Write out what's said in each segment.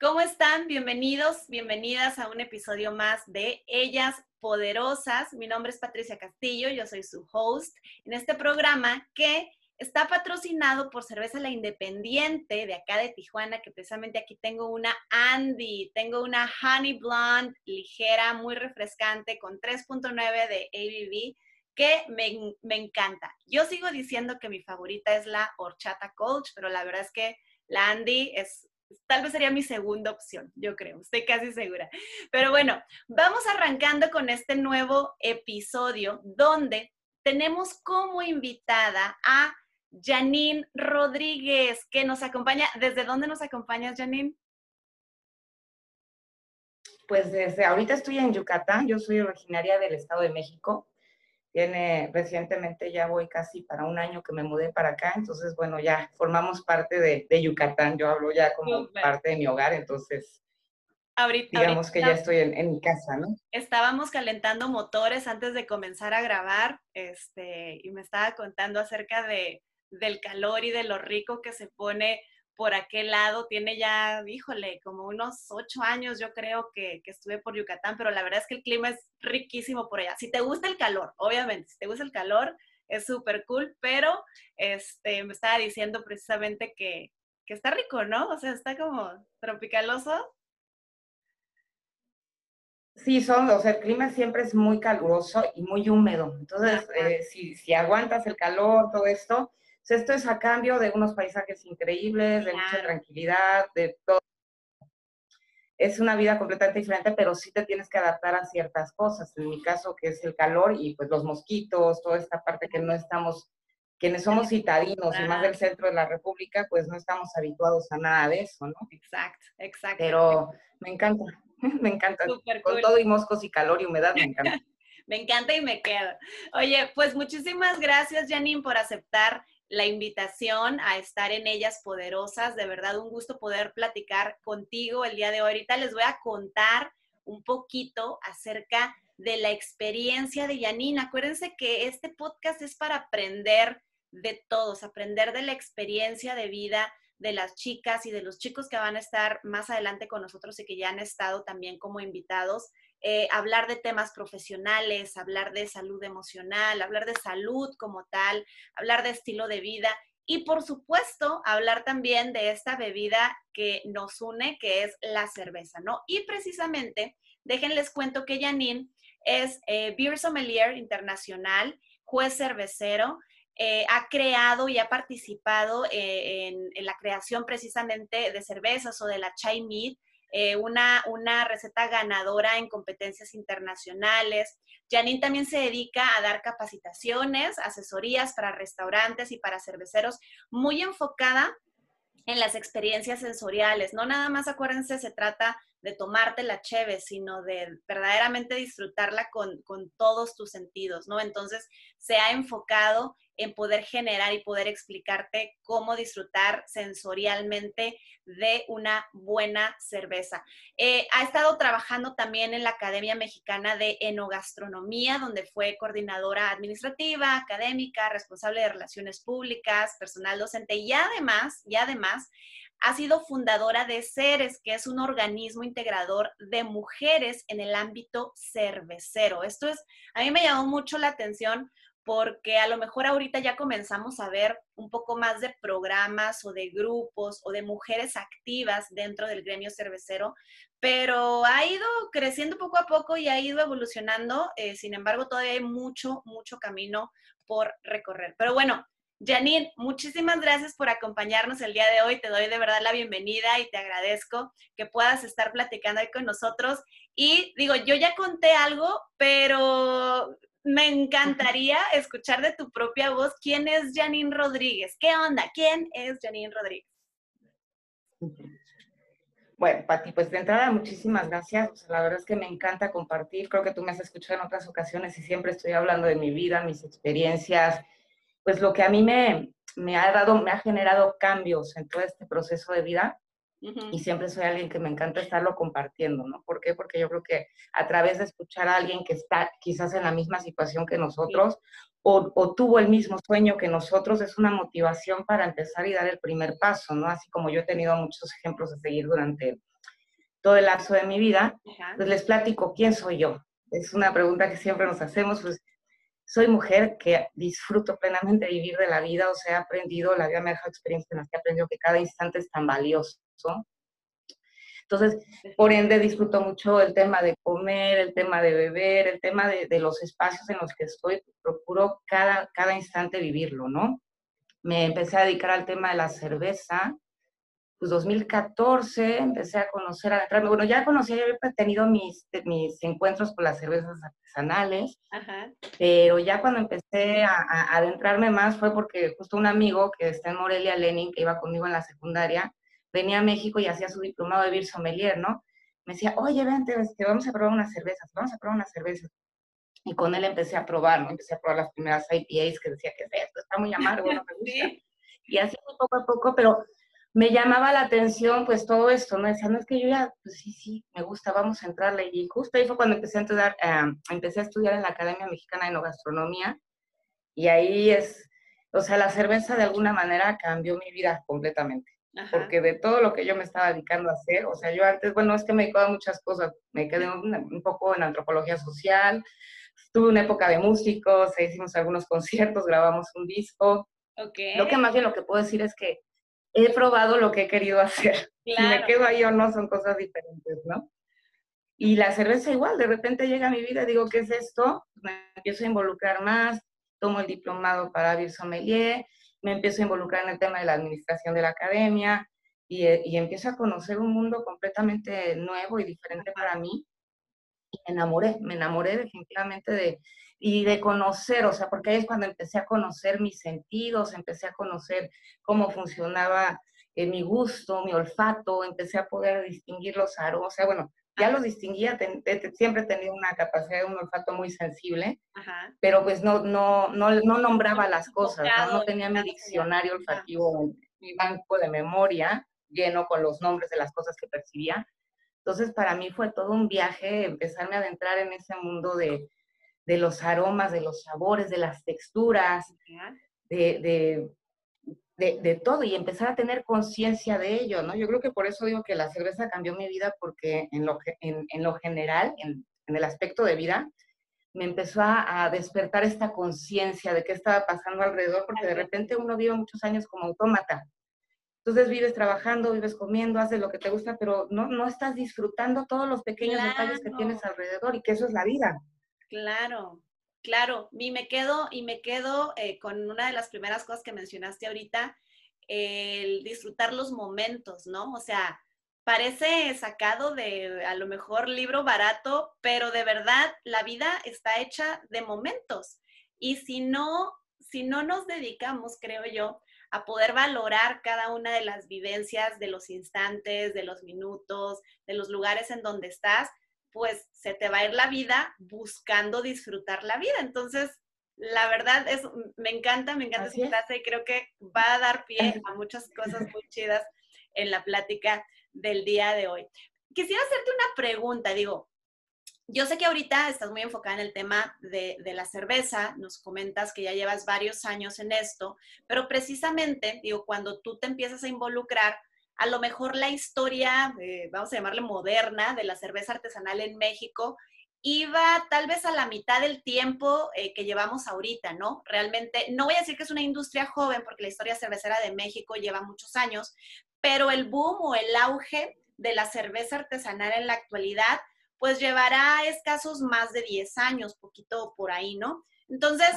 ¿Cómo están? Bienvenidos, bienvenidas a un episodio más de Ellas Poderosas. Mi nombre es Patricia Castillo, yo soy su host en este programa que está patrocinado por Cerveza La Independiente de acá de Tijuana, que precisamente aquí tengo una Andy, tengo una Honey Blonde ligera, muy refrescante, con 3.9 de ABV, que me, me encanta. Yo sigo diciendo que mi favorita es la Horchata Coach, pero la verdad es que la Andy es tal vez sería mi segunda opción, yo creo, estoy casi segura. Pero bueno, vamos arrancando con este nuevo episodio donde tenemos como invitada a Janine Rodríguez, que nos acompaña. ¿Desde dónde nos acompañas, Janine? Pues desde ahorita estoy en Yucatán, yo soy originaria del Estado de México tiene recientemente, ya voy casi para un año que me mudé para acá, entonces, bueno, ya formamos parte de, Yucatán, yo hablo ya como parte de mi hogar, entonces, ahorita, digamos que ya estoy en, mi casa, ¿no? Estábamos calentando motores antes de comenzar a grabar, este, y me estaba contando acerca de, del calor y de lo rico que se pone por aquel lado. Tiene ya, híjole, como unos ocho años yo creo que, estuve por Yucatán, pero la verdad es que el clima es riquísimo por allá. Si te gusta el calor, obviamente, si te gusta el calor, es súper cool, pero este, me estaba diciendo precisamente que, está rico, ¿no? O sea, está como tropicaloso. Sí, son, o sea, el clima siempre es muy caluroso y muy húmedo. Entonces, eh, si, si aguantas el calor, todo esto, esto es a cambio de unos paisajes increíbles, de mucha tranquilidad, de todo. Es una vida completamente diferente, pero sí te tienes que adaptar a ciertas cosas. En mi caso, que es el calor y pues los mosquitos, toda esta parte que no estamos, quienes somos citadinos y más del centro de la República, pues no estamos habituados a nada de eso, ¿no? Exacto, exacto. Pero me encanta, me encanta. Con todo y moscos y calor y humedad, me encanta. me encanta y me quedo. Oye, pues muchísimas gracias, Janine, por aceptar la invitación a estar en Ellas Poderosas. De verdad, un gusto poder platicar contigo el día de hoy. Ahorita les voy a contar un poquito acerca de la experiencia de Janine. Acuérdense que este podcast es para aprender de todos, aprender de la experiencia de vida de las chicas y de los chicos que van a estar más adelante con nosotros y que ya han estado también como invitados. Eh, hablar de temas profesionales, hablar de salud emocional, hablar de salud como tal, hablar de estilo de vida y por supuesto hablar también de esta bebida que nos une, que es la cerveza, ¿no? Y precisamente, déjenles cuento que Janine es eh, Beer Sommelier Internacional, juez cervecero, eh, ha creado y ha participado en, en, la creación precisamente de cervezas o de la chai mead, eh, una, una receta ganadora en competencias internacionales. Janine también se dedica a dar capacitaciones, asesorías para restaurantes y para cerveceros, muy enfocada en las experiencias sensoriales. No nada más, acuérdense, se trata de tomarte la cheve, sino de verdaderamente disfrutarla con, con, todos tus sentidos, ¿no? Entonces, se ha enfocado en poder generar y poder explicarte cómo disfrutar sensorialmente de una buena cerveza. Eh, ha estado trabajando también en la Academia Mexicana de Enogastronomía, donde fue coordinadora administrativa, académica, responsable de relaciones públicas, personal docente y además, y además ha sido fundadora de CERES, que es un organismo integrador de mujeres en el ámbito cervecero. Esto es, a mí me llamó mucho la atención porque a lo mejor ahorita ya comenzamos a ver un poco más de programas o de grupos o de mujeres activas dentro del gremio cervecero, pero ha ido creciendo poco a poco y ha ido evolucionando. Eh, sin embargo, todavía hay mucho, mucho camino por recorrer. Pero bueno, Janine, muchísimas gracias por acompañarnos el día de hoy. Te doy de verdad la bienvenida y te agradezco que puedas estar platicando ahí con nosotros. Y digo, yo ya conté algo, pero me encantaría escuchar de tu propia voz quién es Janine Rodríguez. ¿Qué onda? ¿Quién es Janine Rodríguez? Bueno, Pati, pues de entrada muchísimas gracias. la verdad es que me encanta compartir. Creo que tú me has escuchado en otras ocasiones y siempre estoy hablando de mi vida, mis experiencias, pues lo que a mí me, me ha dado, me ha generado cambios en todo este proceso de vida. Y siempre soy alguien que me encanta estarlo compartiendo, ¿no? ¿Por qué? Porque yo creo que a través de escuchar a alguien que está quizás en la misma situación que nosotros o, o, tuvo el mismo sueño que nosotros, es una motivación para empezar y dar el primer paso, ¿no? Así como yo he tenido muchos ejemplos de seguir durante todo el lapso de mi vida, pues les platico quién soy yo. Es una pregunta que siempre nos hacemos, pues soy mujer que disfruto plenamente vivir de la vida, o sea, he aprendido, la vida me ha dejado experiencias en las que he aprendido que cada instante es tan valioso. Entonces, por ende, disfruto mucho el tema de comer, el tema de beber, el tema de, de los espacios en los que estoy, procuro cada, cada instante vivirlo, ¿no? Me empecé a dedicar al tema de la cerveza, pues 2014 empecé a conocer, a bueno, ya conocía, ya había tenido mis, mis encuentros con las cervezas artesanales, pero ya cuando empecé a, adentrarme más fue porque justo un amigo que está en Morelia, Lenin, que iba conmigo en la secundaria, venía a México y hacía su diplomado de Beer Sommelier, ¿no? Me decía, oye, vente, este, vamos a probar unas cervezas, vamos a probar unas cervezas. Y con él empecé a probar, ¿no? Empecé a probar las primeras IPAs que decía, que es esto? Está muy amargo, no me gusta. Y así poco a poco, pero me llamaba la atención pues todo esto, ¿no? Decía, no es que yo ya, pues sí, sí, me gusta, vamos a entrarle. Y justo ahí fue cuando empecé a estudiar, empecé a estudiar en la Academia Mexicana de Enogastronomía y ahí es, o sea, la cerveza de alguna manera cambió mi vida completamente. Porque de todo lo que yo me estaba dedicando a hacer, o sea, yo antes, bueno, es que me dedicaba a muchas cosas, me quedé un, poco en antropología social, tuve una época de músicos, hicimos algunos conciertos, grabamos un disco. Okay. Lo que más bien lo que puedo decir es que he probado lo que he querido hacer. Si me quedo ahí o no, son cosas diferentes, ¿no? Y la cerveza igual, de repente llega a mi vida y digo, ¿qué es esto? Me empiezo a involucrar más, tomo el diplomado para Beer Sommelier, me empiezo a involucrar en el tema de la administración de la academia y, y empiezo a conocer un mundo completamente nuevo y diferente para mí. Enamoré, me enamoré definitivamente de, y de conocer, o sea, porque ahí es cuando empecé a conocer mis sentidos, empecé a conocer cómo funcionaba eh, mi gusto, mi olfato, empecé a poder distinguir los aromas, o sea, bueno, ya los distinguía, siempre he tenido una capacidad de un olfato muy sensible, pero pues no, no, no, no nombraba las cosas, ¿no? tenía mi diccionario olfativo, mi banco de memoria lleno con los nombres de las cosas que percibía. Entonces, para mí fue todo un viaje empezarme a adentrar en ese mundo de, de los aromas, de los sabores, de las texturas, de, de, todo y empezar a tener conciencia de ello, ¿no? Yo creo que por eso digo que la cerveza cambió mi vida porque en lo, en, en lo general, en, el aspecto de vida, me empezó a, despertar esta conciencia de qué estaba pasando alrededor, porque de repente uno vive muchos años como autómata. Entonces vives trabajando, vives comiendo, haces lo que te gusta, pero no, no estás disfrutando todos los pequeños detalles que tienes alrededor y que eso es la vida. Claro, claro. Y me quedo, y me quedo eh, con una de las primeras cosas que mencionaste ahorita, el disfrutar los momentos, ¿no? O sea, parece sacado de a lo mejor libro barato, pero de verdad la vida está hecha de momentos. Y si no, si no nos dedicamos, creo yo, a poder valorar cada una de las vivencias, de los instantes, de los minutos, de los lugares en donde estás, pues se te va a ir la vida buscando disfrutar la vida. Entonces, la verdad es, me encanta, me encanta frase y creo que va a dar pie a muchas cosas muy chidas en la plática del día de hoy. Quisiera hacerte una pregunta, digo, yo sé que ahorita estás muy enfocada en el tema de, de, la cerveza, nos comentas que ya llevas varios años en esto, pero precisamente, digo, cuando tú te empiezas a involucrar, a lo mejor la historia, vamos a llamarle moderna, de la cerveza artesanal en México, iba tal vez a la mitad del tiempo eh, que llevamos ahorita, ¿no? Realmente, no voy a decir que es una industria joven, porque la historia cervecera de México lleva muchos años, pero el boom o el auge de la cerveza artesanal en la actualidad, pues llevará escasos más de 10 años, poquito por ahí, ¿no? Entonces,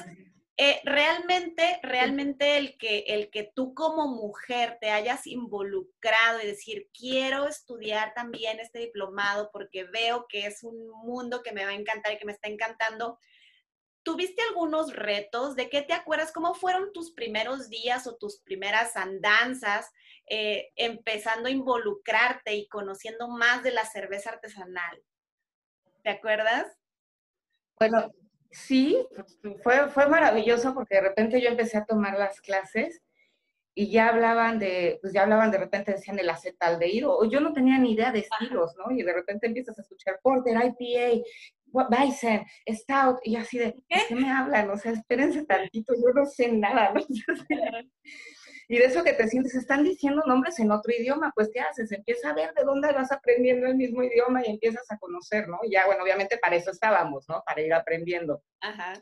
eh, realmente, realmente el que, el que tú como mujer te hayas involucrado y decir, quiero estudiar también este diplomado porque veo que es un mundo que me va a encantar y que me está encantando. ¿Tuviste algunos retos? ¿De qué te acuerdas? ¿Cómo fueron tus primeros días o tus primeras andanzas eh, empezando a involucrarte y conociendo más de la cerveza artesanal? ¿Te acuerdas? Bueno, sí, fue, fue maravilloso porque de repente yo empecé a tomar las clases y ya hablaban de, pues ya hablaban de repente decían el acetaldehído, o yo no tenía ni idea de estilos, ¿no? Y de repente empiezas a escuchar Porter, IPA, Weizen, Stout, y así de, ¿qué, me hablan? O sea, espérense tantito, yo no sé nada, ¿no? Y de eso que te sientes, están diciendo nombres en otro idioma, pues ¿qué haces? Empieza a ver de dónde vas aprendiendo el mismo idioma y empiezas a conocer, ¿no? Ya, bueno, obviamente para eso estábamos, ¿no? Para ir aprendiendo. Ajá.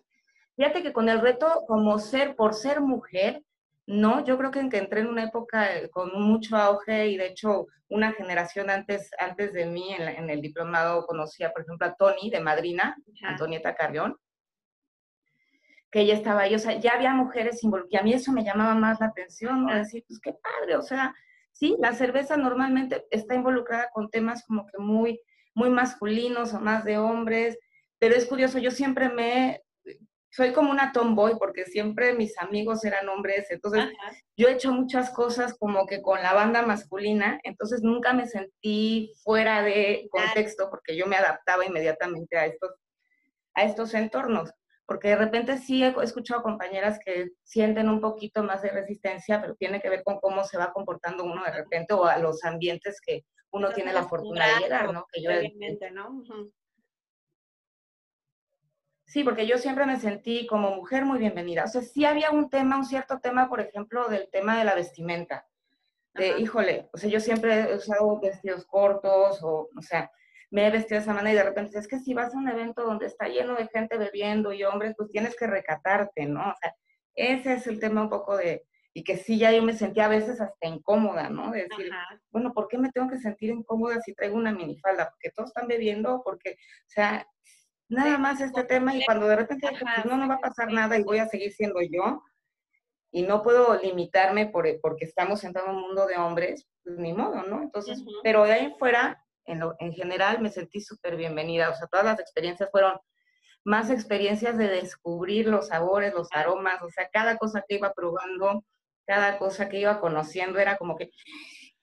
Fíjate que con el reto como ser, por ser mujer, no, yo creo que, en entré en una época eh, con mucho auge y de hecho una generación antes, antes de mí en, el diplomado conocía, por ejemplo, a Tony de Madrina, Antonieta Carrión, que ella estaba ahí, o sea, ya había mujeres involucradas, y a mí eso me llamaba más la atención. Decir, pues qué padre, o sea, sí, la cerveza normalmente está involucrada con temas como que muy, muy masculinos o más de hombres, pero es curioso, yo siempre me soy como una tomboy porque siempre mis amigos eran hombres, entonces yo he hecho muchas cosas como que con la banda masculina, entonces nunca me sentí fuera de contexto porque yo me adaptaba inmediatamente a estos, a estos entornos, porque de repente sí he escuchado compañeras que sienten un poquito más de resistencia, pero tiene que ver con cómo se va comportando uno de repente o a los ambientes que uno tiene la fortuna de llegar, ¿no? Que yo, ¿no? Sí, porque yo siempre me sentí como mujer muy bienvenida. O sea, sí había un tema, un cierto tema, por ejemplo, del tema de la vestimenta. De, híjole, o sea, yo siempre he usado vestidos cortos o, o sea, me he vestido de esa manera y de repente es que si vas a un evento donde está lleno de gente bebiendo y hombres, pues tienes que recatarte, ¿no? O sea, ese es el tema un poco de, y que sí, ya yo me sentía a veces hasta incómoda, ¿no? De decir, bueno, ¿por qué me tengo que sentir incómoda si traigo una minifalda? Porque todos están bebiendo, porque, o sea, nada más este tema y cuando de repente pues, no, no va a pasar nada y voy a seguir siendo yo y no puedo limitarme por, porque estamos en un mundo de hombres, pues ni modo, ¿no? Entonces, pero de ahí fuera, en, lo, en general me sentí súper bienvenida, o sea, todas las experiencias fueron más experiencias de descubrir los sabores, los aromas, o sea, cada cosa que iba probando, cada cosa que iba conociendo era como que,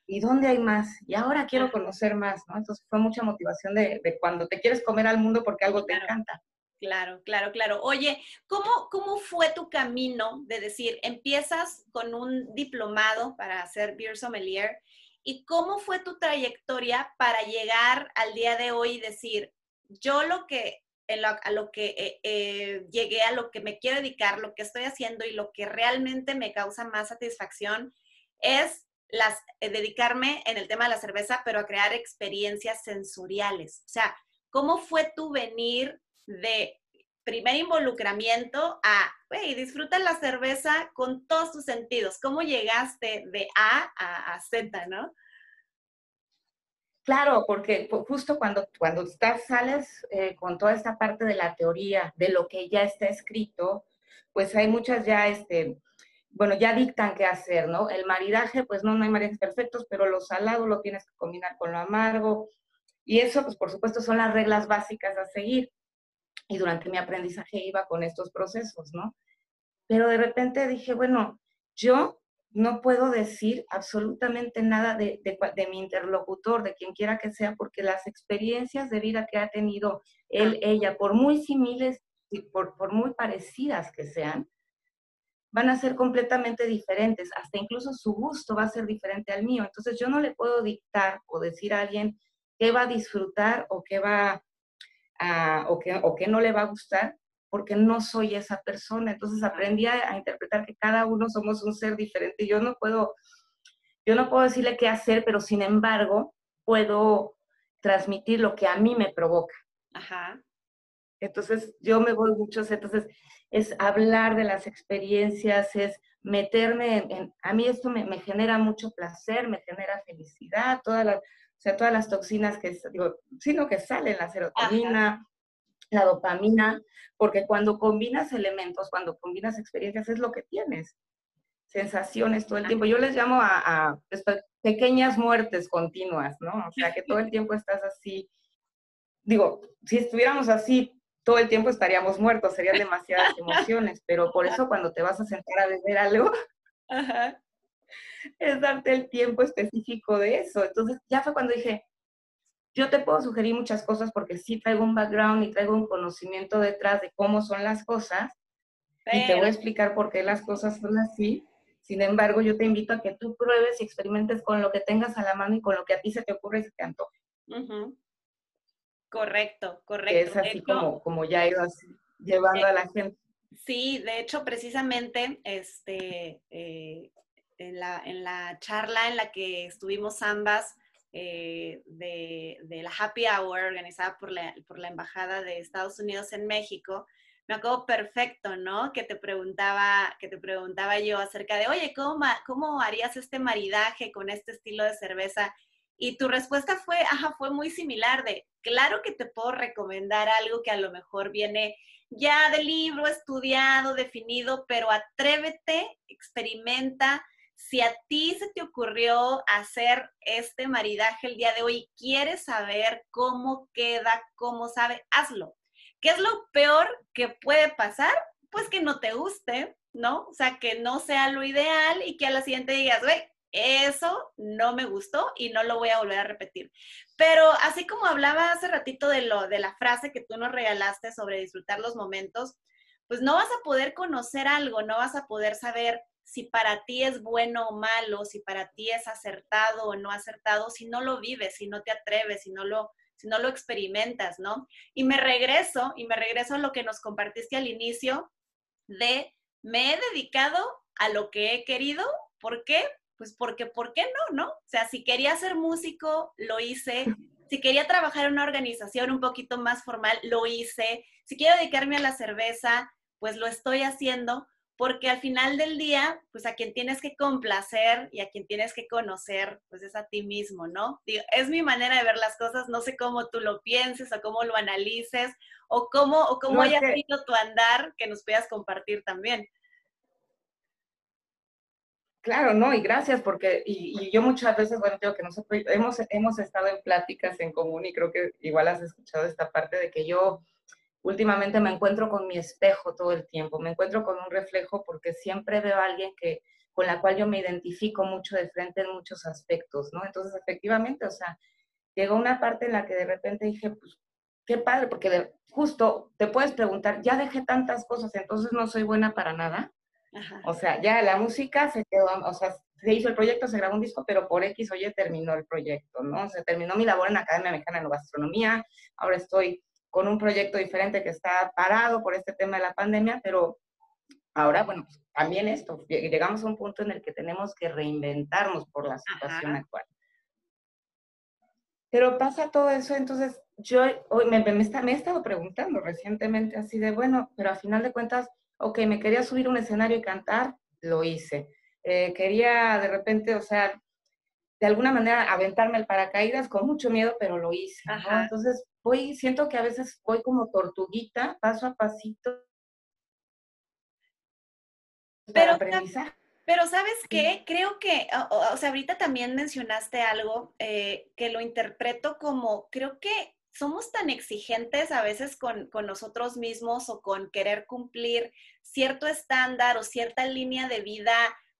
¿y dónde hay más? Y ahora quiero conocer más, ¿no? Entonces fue mucha motivación de, cuando te quieres comer al mundo porque algo te encanta. Claro, claro, claro. Oye, ¿cómo, ¿cómo fue tu camino de decir, empiezas con un diplomado para hacer beer sommelier y cómo fue tu trayectoria para llegar al día de hoy y decir, yo lo que, a lo que eh, eh, llegué, a lo que me quiero dedicar, lo que estoy haciendo y lo que realmente me causa más satisfacción es las, eh, dedicarme en el tema de la cerveza, pero a crear experiencias sensoriales. O sea, ¿cómo fue tu venir de primer involucramiento a, hey, disfruta la cerveza con todos tus sentidos? ¿Cómo llegaste de A a, Z, no? Claro, porque justo cuando, cuando estás, sales eh, con toda esta parte de la teoría, de lo que ya está escrito, pues hay muchas ya este, bueno, ya dictan qué hacer, ¿no? El maridaje, pues no, no hay maridajes perfectos, pero lo salado lo tienes que combinar con lo amargo. Y eso, pues por supuesto, son las reglas básicas a seguir. Y durante mi aprendizaje iba con estos procesos, ¿no? Pero de repente dije, bueno, yo no puedo decir absolutamente nada de, de, mi interlocutor, de quien quiera que sea, porque las experiencias de vida que ha tenido él, ella, por muy similares y por, por muy parecidas que sean, van a ser completamente diferentes, hasta incluso su gusto va a ser diferente al mío. Entonces yo no le puedo dictar o decir a alguien qué va a disfrutar o qué va a, o qué, o qué no le va a gustar, porque no soy esa persona. Entonces aprendí a, interpretar que cada uno somos un ser diferente. Yo no puedo, yo no puedo decirle qué hacer, pero sin embargo puedo transmitir lo que a mí me provoca. Ajá. Entonces yo me voy mucho, entonces es hablar de las experiencias, es meterme en, a mí esto me, genera mucho placer, me genera felicidad, todas las, o sea, todas las toxinas que, digo, sino que salen, la serotonina, la dopamina, porque cuando combinas elementos, cuando combinas experiencias, es lo que tienes, sensaciones todo el tiempo. Yo les llamo a, a pues, pequeñas muertes continuas, ¿no? O sea, que todo el tiempo estás así. Digo, si estuviéramos así todo el tiempo estaríamos muertos, serían demasiadas emociones, pero por eso cuando te vas a sentar a beber algo, es darte el tiempo específico de eso. Entonces ya fue cuando dije, yo te puedo sugerir muchas cosas porque sí traigo un background y traigo un conocimiento detrás de cómo son las cosas y te voy a explicar por qué las cosas son así. Sin embargo, yo te invito a que tú pruebes y experimentes con lo que tengas a la mano y con lo que a ti se te ocurre y se te antoje. Correcto, correcto. Es así como, como ya ibas llevando a la gente. Sí, de hecho, precisamente, este, eh, en la, en la charla en la que estuvimos ambas eh, de, de, la Happy Hour organizada por la, por la Embajada de Estados Unidos en México, me acuerdo perfecto, ¿no? Que te preguntaba, que te preguntaba yo acerca de, oye, ¿cómo, ¿cómo harías este maridaje con este estilo de cerveza? Y tu respuesta fue, ajá, fue muy similar de, claro que te puedo recomendar algo que a lo mejor viene ya del libro, estudiado, definido, pero atrévete, experimenta. Si a ti se te ocurrió hacer este maridaje el día de hoy, quieres saber cómo queda, cómo sabe, hazlo. ¿Qué es lo peor que puede pasar? Pues que no te guste, ¿no? O sea, que no sea lo ideal y que a la siguiente digas, güey, eso no me gustó y no lo voy a volver a repetir. Pero así como hablaba hace ratito de, lo, de la frase que tú nos regalaste sobre disfrutar los momentos, pues no vas a poder conocer algo, no vas a poder saber si para ti es bueno o malo, si para ti es acertado o no acertado, si no lo vives, si no te atreves, si no lo, si no lo experimentas, ¿no? Y me regreso, y me regreso a lo que nos compartiste al inicio de me he dedicado a lo que he querido, ¿por qué? Pues porque, ¿por qué no, no? O sea, si quería ser músico, lo hice. Si quería trabajar en una organización un poquito más formal, lo hice. Si quiero dedicarme a la cerveza, pues lo estoy haciendo porque al final del día, pues a quien tienes que complacer y a quien tienes que conocer, pues es a ti mismo, ¿no? es mi manera de ver las cosas, no sé cómo tú lo pienses o cómo lo analices o cómo, o cómo haya sido tu andar que nos puedas compartir también. Claro, no, y gracias, porque, y, yo muchas veces, bueno, digo que nosotros hemos, hemos estado en pláticas en común y creo que igual has escuchado esta parte de que yo últimamente me encuentro con mi espejo todo el tiempo, me encuentro con un reflejo porque siempre veo a alguien que, con la cual yo me identifico mucho de frente en muchos aspectos, ¿no? Entonces, efectivamente, o sea, llegó una parte en la que de repente dije, pues, qué padre, porque justo te puedes preguntar, ya dejé tantas cosas, entonces no soy buena para nada. O sea, ya la música se quedó, o sea, se hizo el proyecto, se grabó un disco, pero por X o Y terminó el proyecto, ¿no? Se terminó mi labor en la Academia Mexicana de Gastronomía, ahora estoy con un proyecto diferente que está parado por este tema de la pandemia, pero ahora, bueno, pues, también esto, llegamos a un punto en el que tenemos que reinventarnos por la situación actual. Pero pasa todo eso, entonces yo hoy me, me, he estado preguntando recientemente así de, bueno, pero a final de cuentas, ok, me quería subir a un escenario y cantar, lo hice. Eh, quería de repente, o sea, de alguna manera aventarme el paracaídas con mucho miedo, pero lo hice. Entonces, voy, siento que a veces voy como tortuguita, paso a pasito. Pero, pero ¿sabes qué? Creo que, o, sea, ahorita también mencionaste algo eh, que lo interpreto como, creo que somos tan exigentes a veces con, con, nosotros mismos o con querer cumplir cierto estándar o cierta línea de vida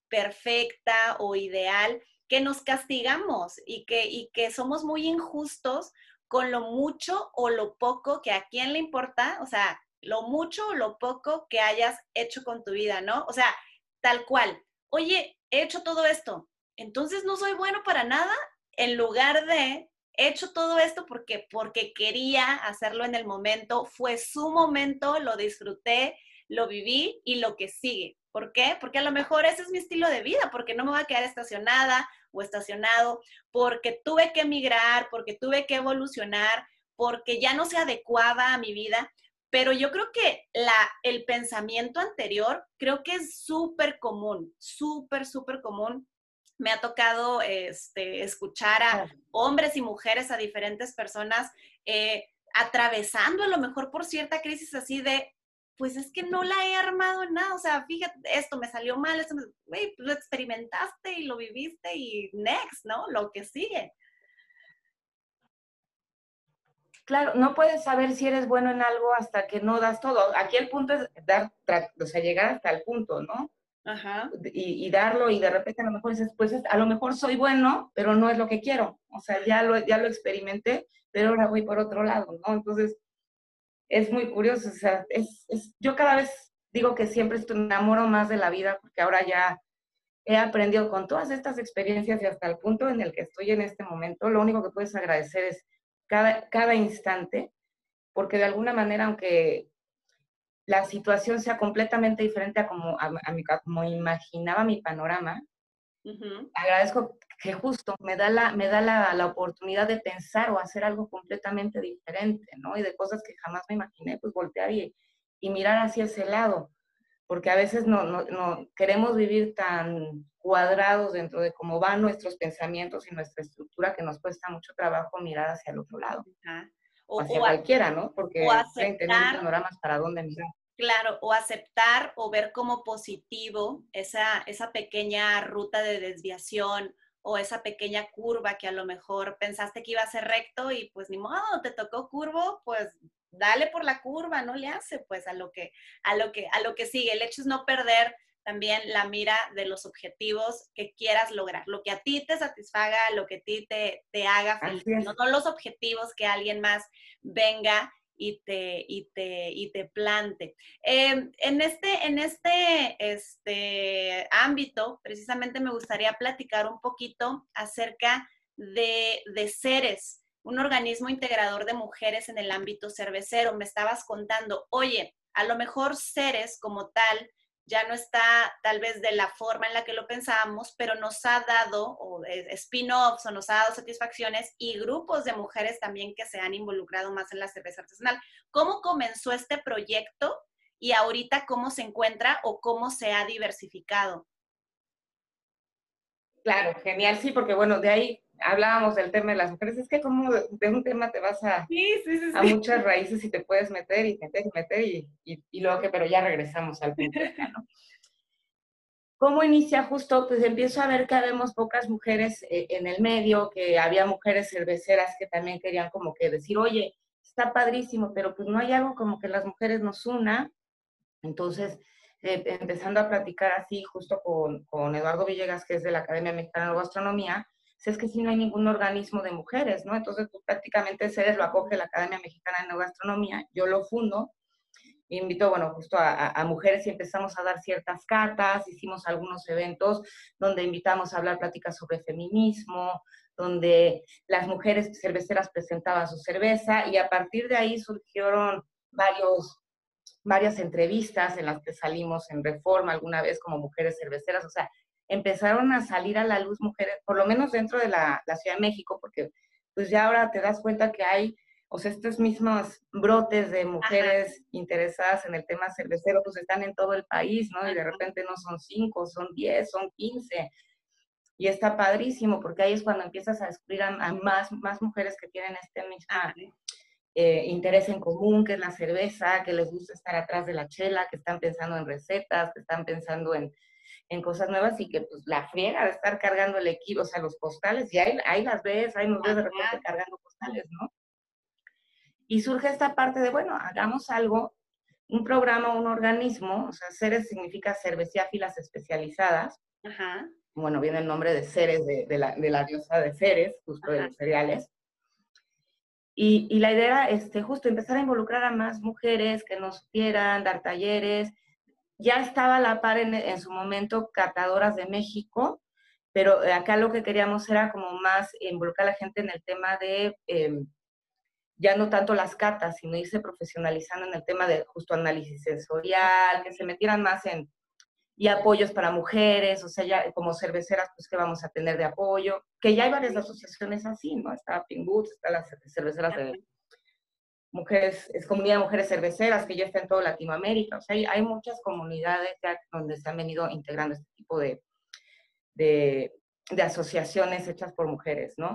perfecta o ideal que nos castigamos y que, y que somos muy injustos con lo mucho o lo poco que a quién le importa, o sea, lo mucho o lo poco que hayas hecho con tu vida, ¿no? O sea, tal cual. Oye, he hecho todo esto, entonces no soy bueno para nada, en lugar de he hecho todo esto porque porque quería hacerlo en el momento, fue su momento, lo disfruté, lo viví y lo que sigue. ¿Por qué? Porque a lo mejor ese es mi estilo de vida, porque no me voy a quedar estacionada o estacionado, porque tuve que emigrar, porque tuve que evolucionar, porque ya no se adecuaba a mi vida. Pero yo creo que la, el pensamiento anterior creo que es súper común, súper, súper común. Me ha tocado este, escuchar a hombres y mujeres, a diferentes personas, eh, atravesando a lo mejor por cierta crisis así de, pues es que no la he armado en nada, o sea, fíjate, esto me salió mal, esto me, pues lo experimentaste y lo viviste y next, ¿no? Lo que sigue. Claro, no puedes saber si eres bueno en algo hasta que no das todo. Aquí el punto es dar, o sea, llegar hasta el punto, ¿no? Ajá. Y, darlo y de repente a lo mejor dices, pues a lo mejor soy bueno, pero no es lo que quiero. O sea, ya lo, ya lo experimenté, pero ahora voy por otro lado, ¿no? Entonces, es muy curioso, o sea, es, yo cada vez digo que siempre estoy, me enamoro más de la vida porque ahora ya he aprendido con todas estas experiencias y hasta el punto en el que estoy en este momento, lo único que puedes agradecer es cada, cada instante, porque de alguna manera, aunque la situación sea completamente diferente a como, a, como imaginaba mi panorama, agradezco que justo me da, la, me da la, la, oportunidad de pensar o hacer algo completamente diferente, ¿no? Y de cosas que jamás me imaginé, pues voltear y, y mirar hacia ese lado, porque a veces no, no, no, queremos vivir tan cuadrados dentro de cómo van nuestros pensamientos y nuestra estructura que nos cuesta mucho trabajo mirar hacia el otro lado. O, hacia cualquiera, ¿no? Porque aceptar, panoramas para dónde mirar. Claro, o aceptar o ver como positivo esa, esa pequeña ruta de desviación o esa pequeña curva que a lo mejor pensaste que iba a ser recto y pues ni modo, te tocó curvo, pues dale por la curva, no le hace pues a lo que a lo que a lo que sigue. El hecho es no perder también la mira de los objetivos que quieras lograr, lo que a ti te satisfaga, lo que a ti te, te haga feliz, no, no los objetivos que alguien más venga y te, y te, y te plante. Em, en este, en este, este ámbito, precisamente me gustaría platicar un poquito acerca de, de Ceres, un organismo integrador de mujeres en el ámbito cervecero. Me estabas contando, oye, a lo mejor Ceres como tal ya no está tal vez de la forma en la que lo pensábamos, pero nos ha dado o spin-offs o nos ha dado satisfacciones y grupos de mujeres también que se han involucrado más en la cerveza artesanal. ¿Cómo comenzó este proyecto y ahorita cómo se encuentra o cómo se ha diversificado? Claro, genial, sí, porque bueno, de ahí hablábamos del tema de las mujeres, es que como de un tema te vas a, a muchas raíces y te puedes meter y meter y meter y, y, luego que, pero ya regresamos al punto. ¿no? ¿Cómo inicia justo? Pues empiezo a ver que habemos pocas mujeres eh, en el medio, que había mujeres cerveceras que también querían como que decir, oye, está padrísimo, pero pues no hay algo como que las mujeres nos una. Entonces, eh, empezando a platicar así justo con, con Eduardo Villegas, que es de la Academia Mexicana de Gastronomía, si es que sí no hay ningún organismo de mujeres, ¿no? Entonces, pues, prácticamente CEDES lo acoge la Academia Mexicana de Gastronomía, yo lo fundo, invito, bueno, justo a, mujeres y empezamos a dar ciertas cartas, hicimos algunos eventos donde invitamos a hablar pláticas sobre feminismo, donde las mujeres cerveceras presentaban su cerveza y a partir de ahí surgieron varios varias entrevistas en las que salimos en Reforma alguna vez como mujeres cerveceras, o sea, empezaron a salir a la luz mujeres, por lo menos dentro de la, Ciudad de México, porque pues ya ahora te das cuenta que hay, o sea, estos mismos brotes de mujeres interesadas en el tema cervecero, pues están en todo el país, ¿no? Y de repente no son cinco, son diez, son quince. Y está padrísimo, porque ahí es cuando empiezas a descubrir a, más, más mujeres que tienen este mismo eh, interés en común, que es la cerveza, que les gusta estar atrás de la chela, que están pensando en recetas, que están pensando en, en cosas nuevas y que pues la friega de estar cargando el equipo, o sea, los postales, y ahí, ahí las ves, ahí nos ves de repente cargando postales, ¿no? Y surge esta parte de, bueno, hagamos algo, un programa, un organismo, o sea, Ceres significa cerveciáfilas especializadas. Ajá. Bueno, viene el nombre de Ceres, de, de, la, de la, diosa de Ceres, justo de los cereales. Y, y, la idea era este, justo empezar a involucrar a más mujeres que nos quieran, dar talleres, ya estaba a la par en, su momento Catadoras de México, pero acá lo que queríamos era como más involucrar a la gente en el tema de em, ya no tanto las catas, sino irse profesionalizando en el tema de justo análisis sensorial, que se metieran más en y apoyos para mujeres, o sea, ya como cerveceras, pues que vamos a tener de apoyo, que ya hay varias asociaciones así, ¿no? Está Pingut, está las cerveceras de, mujeres, es comunidad de mujeres cerveceras que ya está en toda Latinoamérica. O sea, hay, muchas comunidades donde se han venido integrando este tipo de, de, asociaciones hechas por mujeres, ¿no?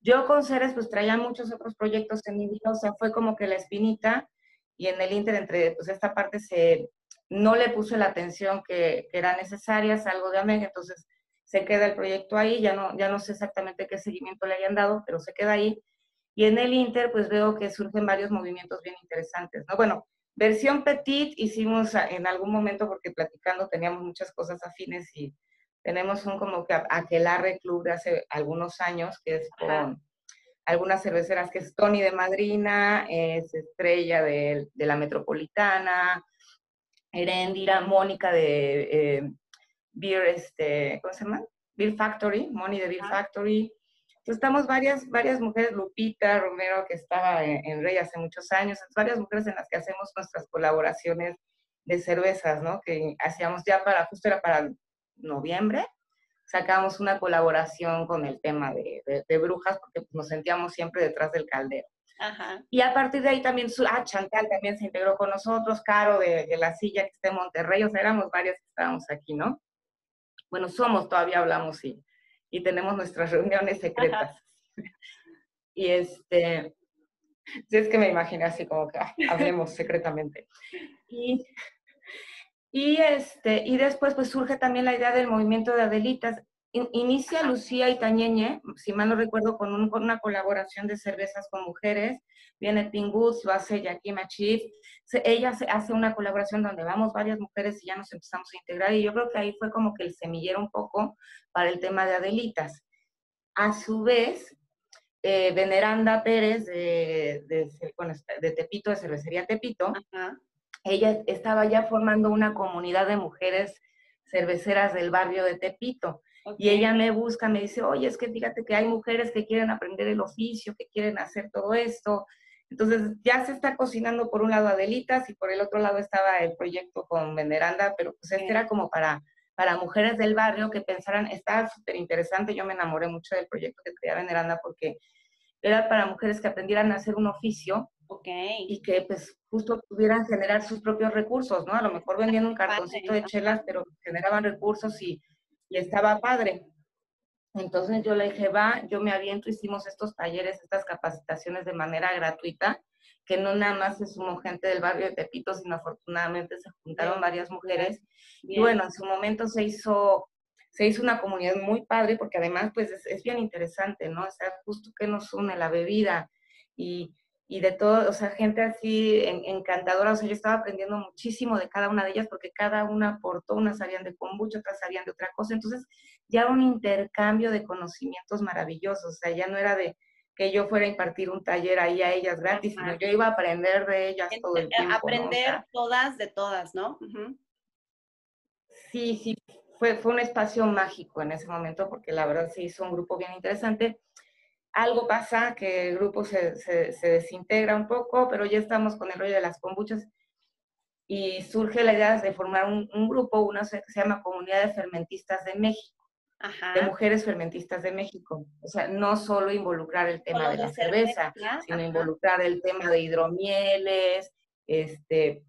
Yo con Ceres pues traía muchos otros proyectos en mi vida, o sea, fue como que la espinita y en el Inter entre, pues esta parte se, no le puse la atención que, que era necesaria, salgo de América, entonces se queda el proyecto ahí, ya no, ya no sé exactamente qué seguimiento le hayan dado, pero se queda ahí. Y en el Inter, pues veo que surgen varios movimientos bien interesantes, ¿no? Bueno, versión petit hicimos en algún momento, porque platicando teníamos muchas cosas afines y tenemos un como que aquelarre club de hace algunos años, que es con algunas cerveceras, que es Tony de Madrina, es Estrella de, la Metropolitana, Erendira, Mónica de eh, Beer, este, ¿cómo se llama? Beer Factory, Moni de Beer Factory, estamos varias, varias mujeres, Lupita Romero, que estaba en, Rey hace muchos años, varias mujeres en las que hacemos nuestras colaboraciones de cervezas, ¿no? Que hacíamos ya para, justo era para noviembre, sacamos una colaboración con el tema de, brujas, porque pues, nos sentíamos siempre detrás del caldero. Y a partir de ahí también, ah, Chantal también se integró con nosotros, Caro de, la silla que está en Monterrey, o sea, éramos varias que estábamos aquí, ¿no? Bueno, somos, todavía hablamos y, y tenemos nuestras reuniones secretas. y este, es que me imaginé así como que ah, hablemos secretamente. Y, y, este, y después pues surge también la idea del movimiento de Adelitas. Inicia Lucía y Tañeñe, si mal no recuerdo, con, una colaboración de cervezas con mujeres. Viene Pingus, lo hace Yakima Chief. Ella hace una colaboración donde vamos varias mujeres y ya nos empezamos a integrar. Y yo creo que ahí fue como que el semillero un poco para el tema de Adelitas. A su vez, eh, Veneranda Pérez de, de, Tepito, de Cervecería Tepito, ella estaba ya formando una comunidad de mujeres cerveceras del barrio de Tepito. Y ella me busca, me dice, oye, es que fíjate que hay mujeres que quieren aprender el oficio, que quieren hacer todo esto. Entonces ya se está cocinando por un lado Adelitas y por el otro lado estaba el proyecto con Veneranda, pero pues este era como para, para mujeres del barrio que pensaran, estaba súper interesante, yo me enamoré mucho del proyecto que traía Veneranda porque era para mujeres que aprendieran a hacer un oficio okay. y que pues justo pudieran generar sus propios recursos, ¿no? A lo mejor vendiendo un cartoncito de chelas, pero generaban recursos y y estaba padre. Entonces yo le dije, va, yo me aviento, hicimos estos talleres, estas capacitaciones de manera gratuita, que no nada más se sumó gente del barrio de Tepito, sino afortunadamente se juntaron varias mujeres. Y bueno, en su momento se hizo, se hizo una comunidad muy padre, porque además pues es, es bien interesante, ¿no? O sea, justo que nos une la bebida y, y de todo, o sea, gente así encantadora, o sea, yo estaba aprendiendo muchísimo de cada una de ellas porque cada una aportó, unas sabían de kombucha, otras sabían de otra cosa, entonces ya un intercambio de conocimientos maravillosos, o sea, ya no era de que yo fuera a impartir un taller ahí a ellas gratis, sino yo iba a aprender de ellas todo el tiempo. Aprender todas de todas, ¿no? Sí, sí, fue, fue un espacio mágico en ese momento porque la verdad se hizo un grupo bien interesante algo pasa, que el grupo se, desintegra un poco, pero ya estamos con el rollo de las kombuchas y surge la idea de formar un, grupo, una que se llama Comunidad de Fermentistas de México, de mujeres fermentistas de México. O sea, no solo involucrar el tema de la cerveza, sino involucrar el tema de hidromieles, este,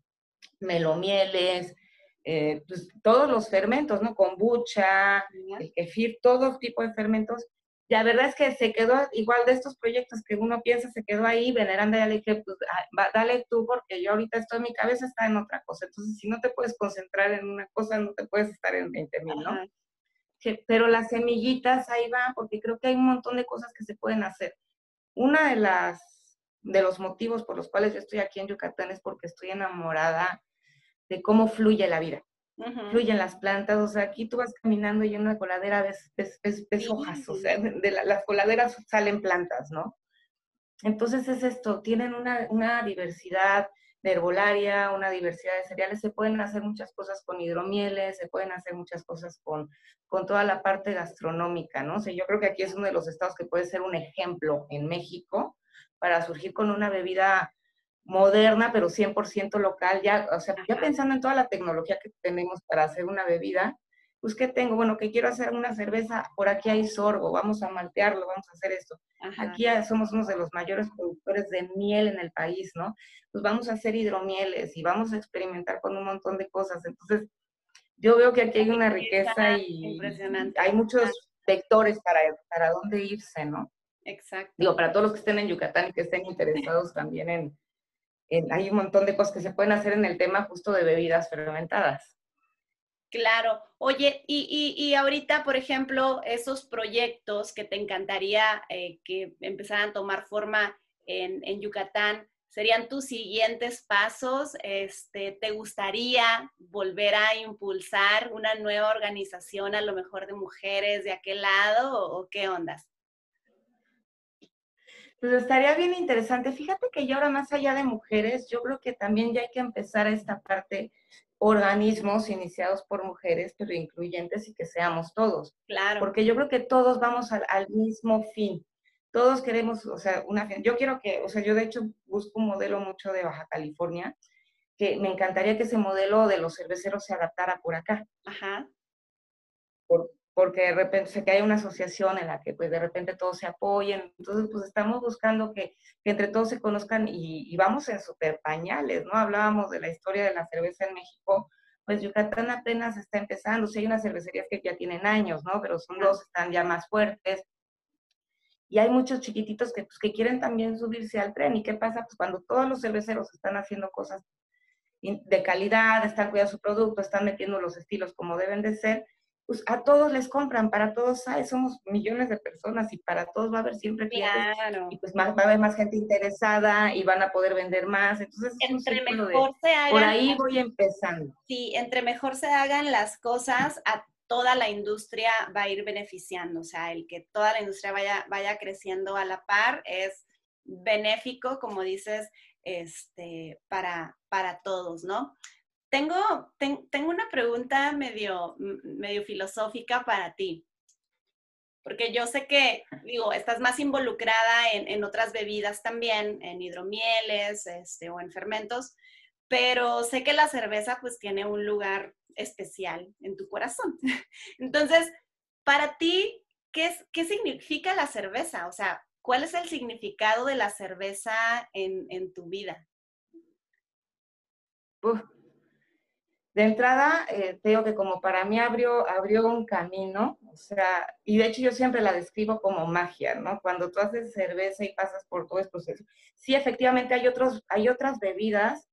melomieles, eh, pues, todos los fermentos, ¿no? Kombucha, el kefir, todo tipo de fermentos la verdad es que se quedó igual de estos proyectos que uno piensa, se quedó ahí, veneranda, ya le dije, pues dale tú, porque yo ahorita estoy, mi cabeza está en otra cosa. Entonces, si no te puedes concentrar en una cosa, no te puedes estar en 20 mil, ¿no? pero las semillitas ahí van, porque creo que hay un montón de cosas que se pueden hacer. Una de las de los motivos por los cuales yo estoy aquí en Yucatán es porque estoy enamorada de cómo fluye la vida fluyen las plantas, o sea, aquí tú vas caminando y en una coladera ves, ves, hojas, o sea, de las coladeras salen plantas, ¿no? Entonces es esto, tienen una, una diversidad de herbolaria, una diversidad de cereales, se pueden hacer muchas cosas con hidromieles, se pueden hacer muchas cosas con, con toda la parte gastronómica, ¿no? O sea, yo creo que aquí es uno de los estados que puede ser un ejemplo en México para surgir con una bebida moderna, pero 100% local, ya, o sea, ya pensando en toda la tecnología que tenemos para hacer una bebida, pues, ¿qué tengo? Bueno, que quiero hacer una cerveza, por aquí hay sorgo, vamos a maltearlo, vamos a hacer esto. Aquí somos uno de los mayores productores de miel en el país, ¿no? Pues vamos a hacer hidromieles y vamos a experimentar con un montón de cosas. Entonces, yo veo que aquí hay una riqueza y hay muchos vectores para, para dónde irse, ¿no? Exacto. Digo, para todos los que estén en Yucatán y que estén interesados también en, hay un montón de cosas que se pueden hacer en el tema justo de bebidas fermentadas. Claro. Oye, y, y, ahorita, por ejemplo, esos proyectos que te encantaría eh, que empezaran a tomar forma en, en, Yucatán, ¿serían tus siguientes pasos? Este, ¿Te gustaría volver a impulsar una nueva organización, a lo mejor de mujeres de aquel lado, o, o qué ondas? Pues estaría bien interesante. Fíjate que yo ahora más allá de mujeres, yo creo que también ya hay que empezar esta parte organismos iniciados por mujeres, pero incluyentes y que seamos todos. Claro. Porque yo creo que todos vamos al, mismo fin. Todos queremos, o sea, una yo quiero que, o sea, yo de hecho busco un modelo mucho de Baja California, que me encantaría que ese modelo de los cerveceros se adaptara por acá. Ajá. Por, porque de repente sé que hay una asociación en la que pues de repente todos se apoyen, entonces pues estamos buscando que, entre todos se conozcan y, vamos en super pañales, ¿no? Hablábamos de la historia de la cerveza en México, pues Yucatán apenas está empezando, sí hay unas cervecerías que ya tienen años, ¿no? Pero son dos, están ya más fuertes. Y hay muchos chiquititos que, pues, que quieren también subirse al tren. ¿Y qué pasa? Pues cuando todos los cerveceros están haciendo cosas de calidad, están cuidando su producto, están metiendo los estilos como deben de ser, pues a todos les compran, para todos hay, somos millones de personas y para todos va a haber siempre clientes y pues más, va a haber más gente interesada y van a poder vender más. Entonces, entre mejor se hagan, por ahí voy empezando. Sí, entre mejor se hagan las cosas, a toda la industria va a ir beneficiando, o sea, el que toda la industria vaya, vaya creciendo a la par es benéfico, como dices, este, para, para todos, ¿no? Tengo, tengo una pregunta medio, medio filosófica para ti, porque yo sé que, digo, estás más involucrada en, en otras bebidas también, en hidromieles este, o en fermentos, pero sé que la cerveza pues tiene un lugar especial en tu corazón. Entonces, para ti, ¿qué, es, qué significa la cerveza? O sea, ¿cuál es el significado de la cerveza en, en tu vida? De entrada, eh, te digo que como para mí abrió, abrió un camino, o sea, y de hecho yo siempre la describo como magia, ¿no? Cuando tú haces cerveza y pasas por todo este proceso. Sí, efectivamente hay, otros, hay otras bebidas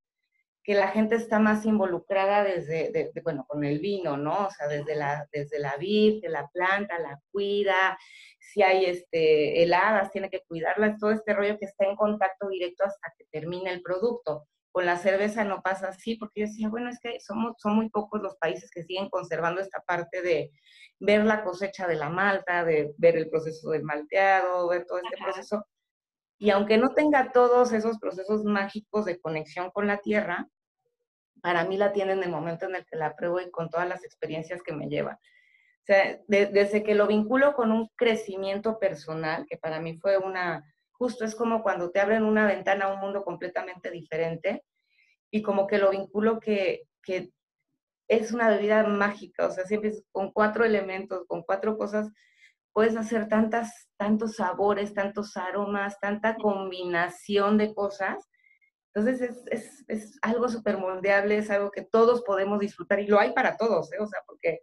que la gente está más involucrada desde, bueno, con el vino, ¿no? O sea, desde la, desde la vid, de la planta, la cuida, si hay este, heladas, tiene que cuidarlas, todo este rollo que está en contacto directo hasta que termine el producto con la cerveza no pasa así, porque yo decía, bueno, es que somos, son muy pocos los países que siguen conservando esta parte de ver la cosecha de la malta, de ver el proceso del malteado, ver todo este proceso. Y aunque no tenga todos esos procesos mágicos de conexión con la tierra, para mí la tienen en el momento en el que la pruebo y con todas las experiencias que me lleva. O sea, desde que lo vinculo con un crecimiento personal, que para mí fue una, justo es como cuando te abren una ventana a un mundo completamente diferente y como que lo vinculo que, que es una bebida mágica, o sea, siempre con cuatro elementos, con cuatro cosas, puedes hacer tantas, tantos sabores, tantos aromas, tanta combinación de cosas. Entonces es, es, es algo súper moldeable, es algo que todos podemos disfrutar y lo hay para todos, ¿eh? o sea, porque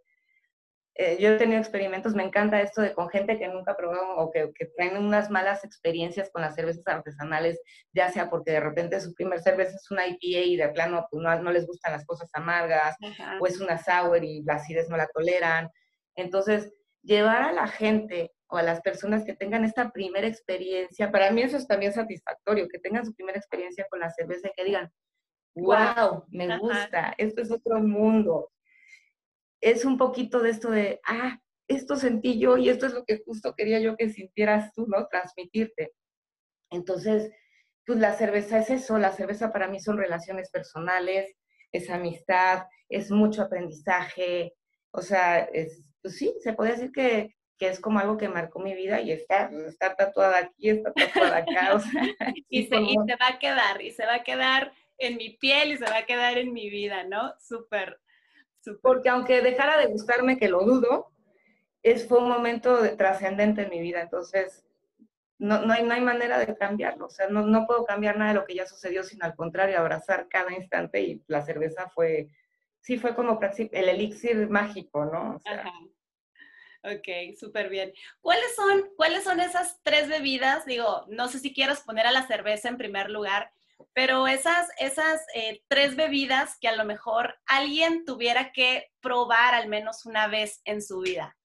eh, yo he tenido experimentos, me encanta esto de con gente que nunca probaron o que, que, traen unas malas experiencias con las cervezas artesanales, ya sea porque de repente su primer cerveza es una IPA y de plano pues, no, no, les gustan las cosas amargas, o es una sour y las acidez no la toleran. Entonces, llevar a la gente o a las personas que tengan esta primera experiencia, para mí eso es también satisfactorio, que tengan su primera experiencia con la cerveza y que digan, wow, me gusta, esto es otro mundo es un poquito de esto de, ah, esto sentí yo y esto es lo que justo quería yo que sintieras tú, ¿no? Transmitirte. Entonces, pues la cerveza es eso, la cerveza para mí son relaciones personales, es amistad, es mucho aprendizaje, o sea, es, pues sí, se puede decir que, que es como algo que marcó mi vida y está, está tatuada aquí, está tatuada acá, o sea. y, se, y se va a quedar, y se va a quedar en mi piel y se va a quedar en mi vida, ¿no? Súper, porque aunque dejara de gustarme, que lo dudo, es, fue un momento trascendente en mi vida, entonces no, no, hay, no hay manera de cambiarlo, o sea, no, no puedo cambiar nada de lo que ya sucedió, sino al contrario, abrazar cada instante y la cerveza fue, sí fue como el elixir mágico, ¿no? Ajá. Ok, súper bien. ¿Cuáles son, ¿Cuáles son esas tres bebidas? Digo, no sé si quieres poner a la cerveza en primer lugar, pero esas, esas eh, tres bebidas que a lo mejor alguien tuviera que probar al menos una vez en su vida.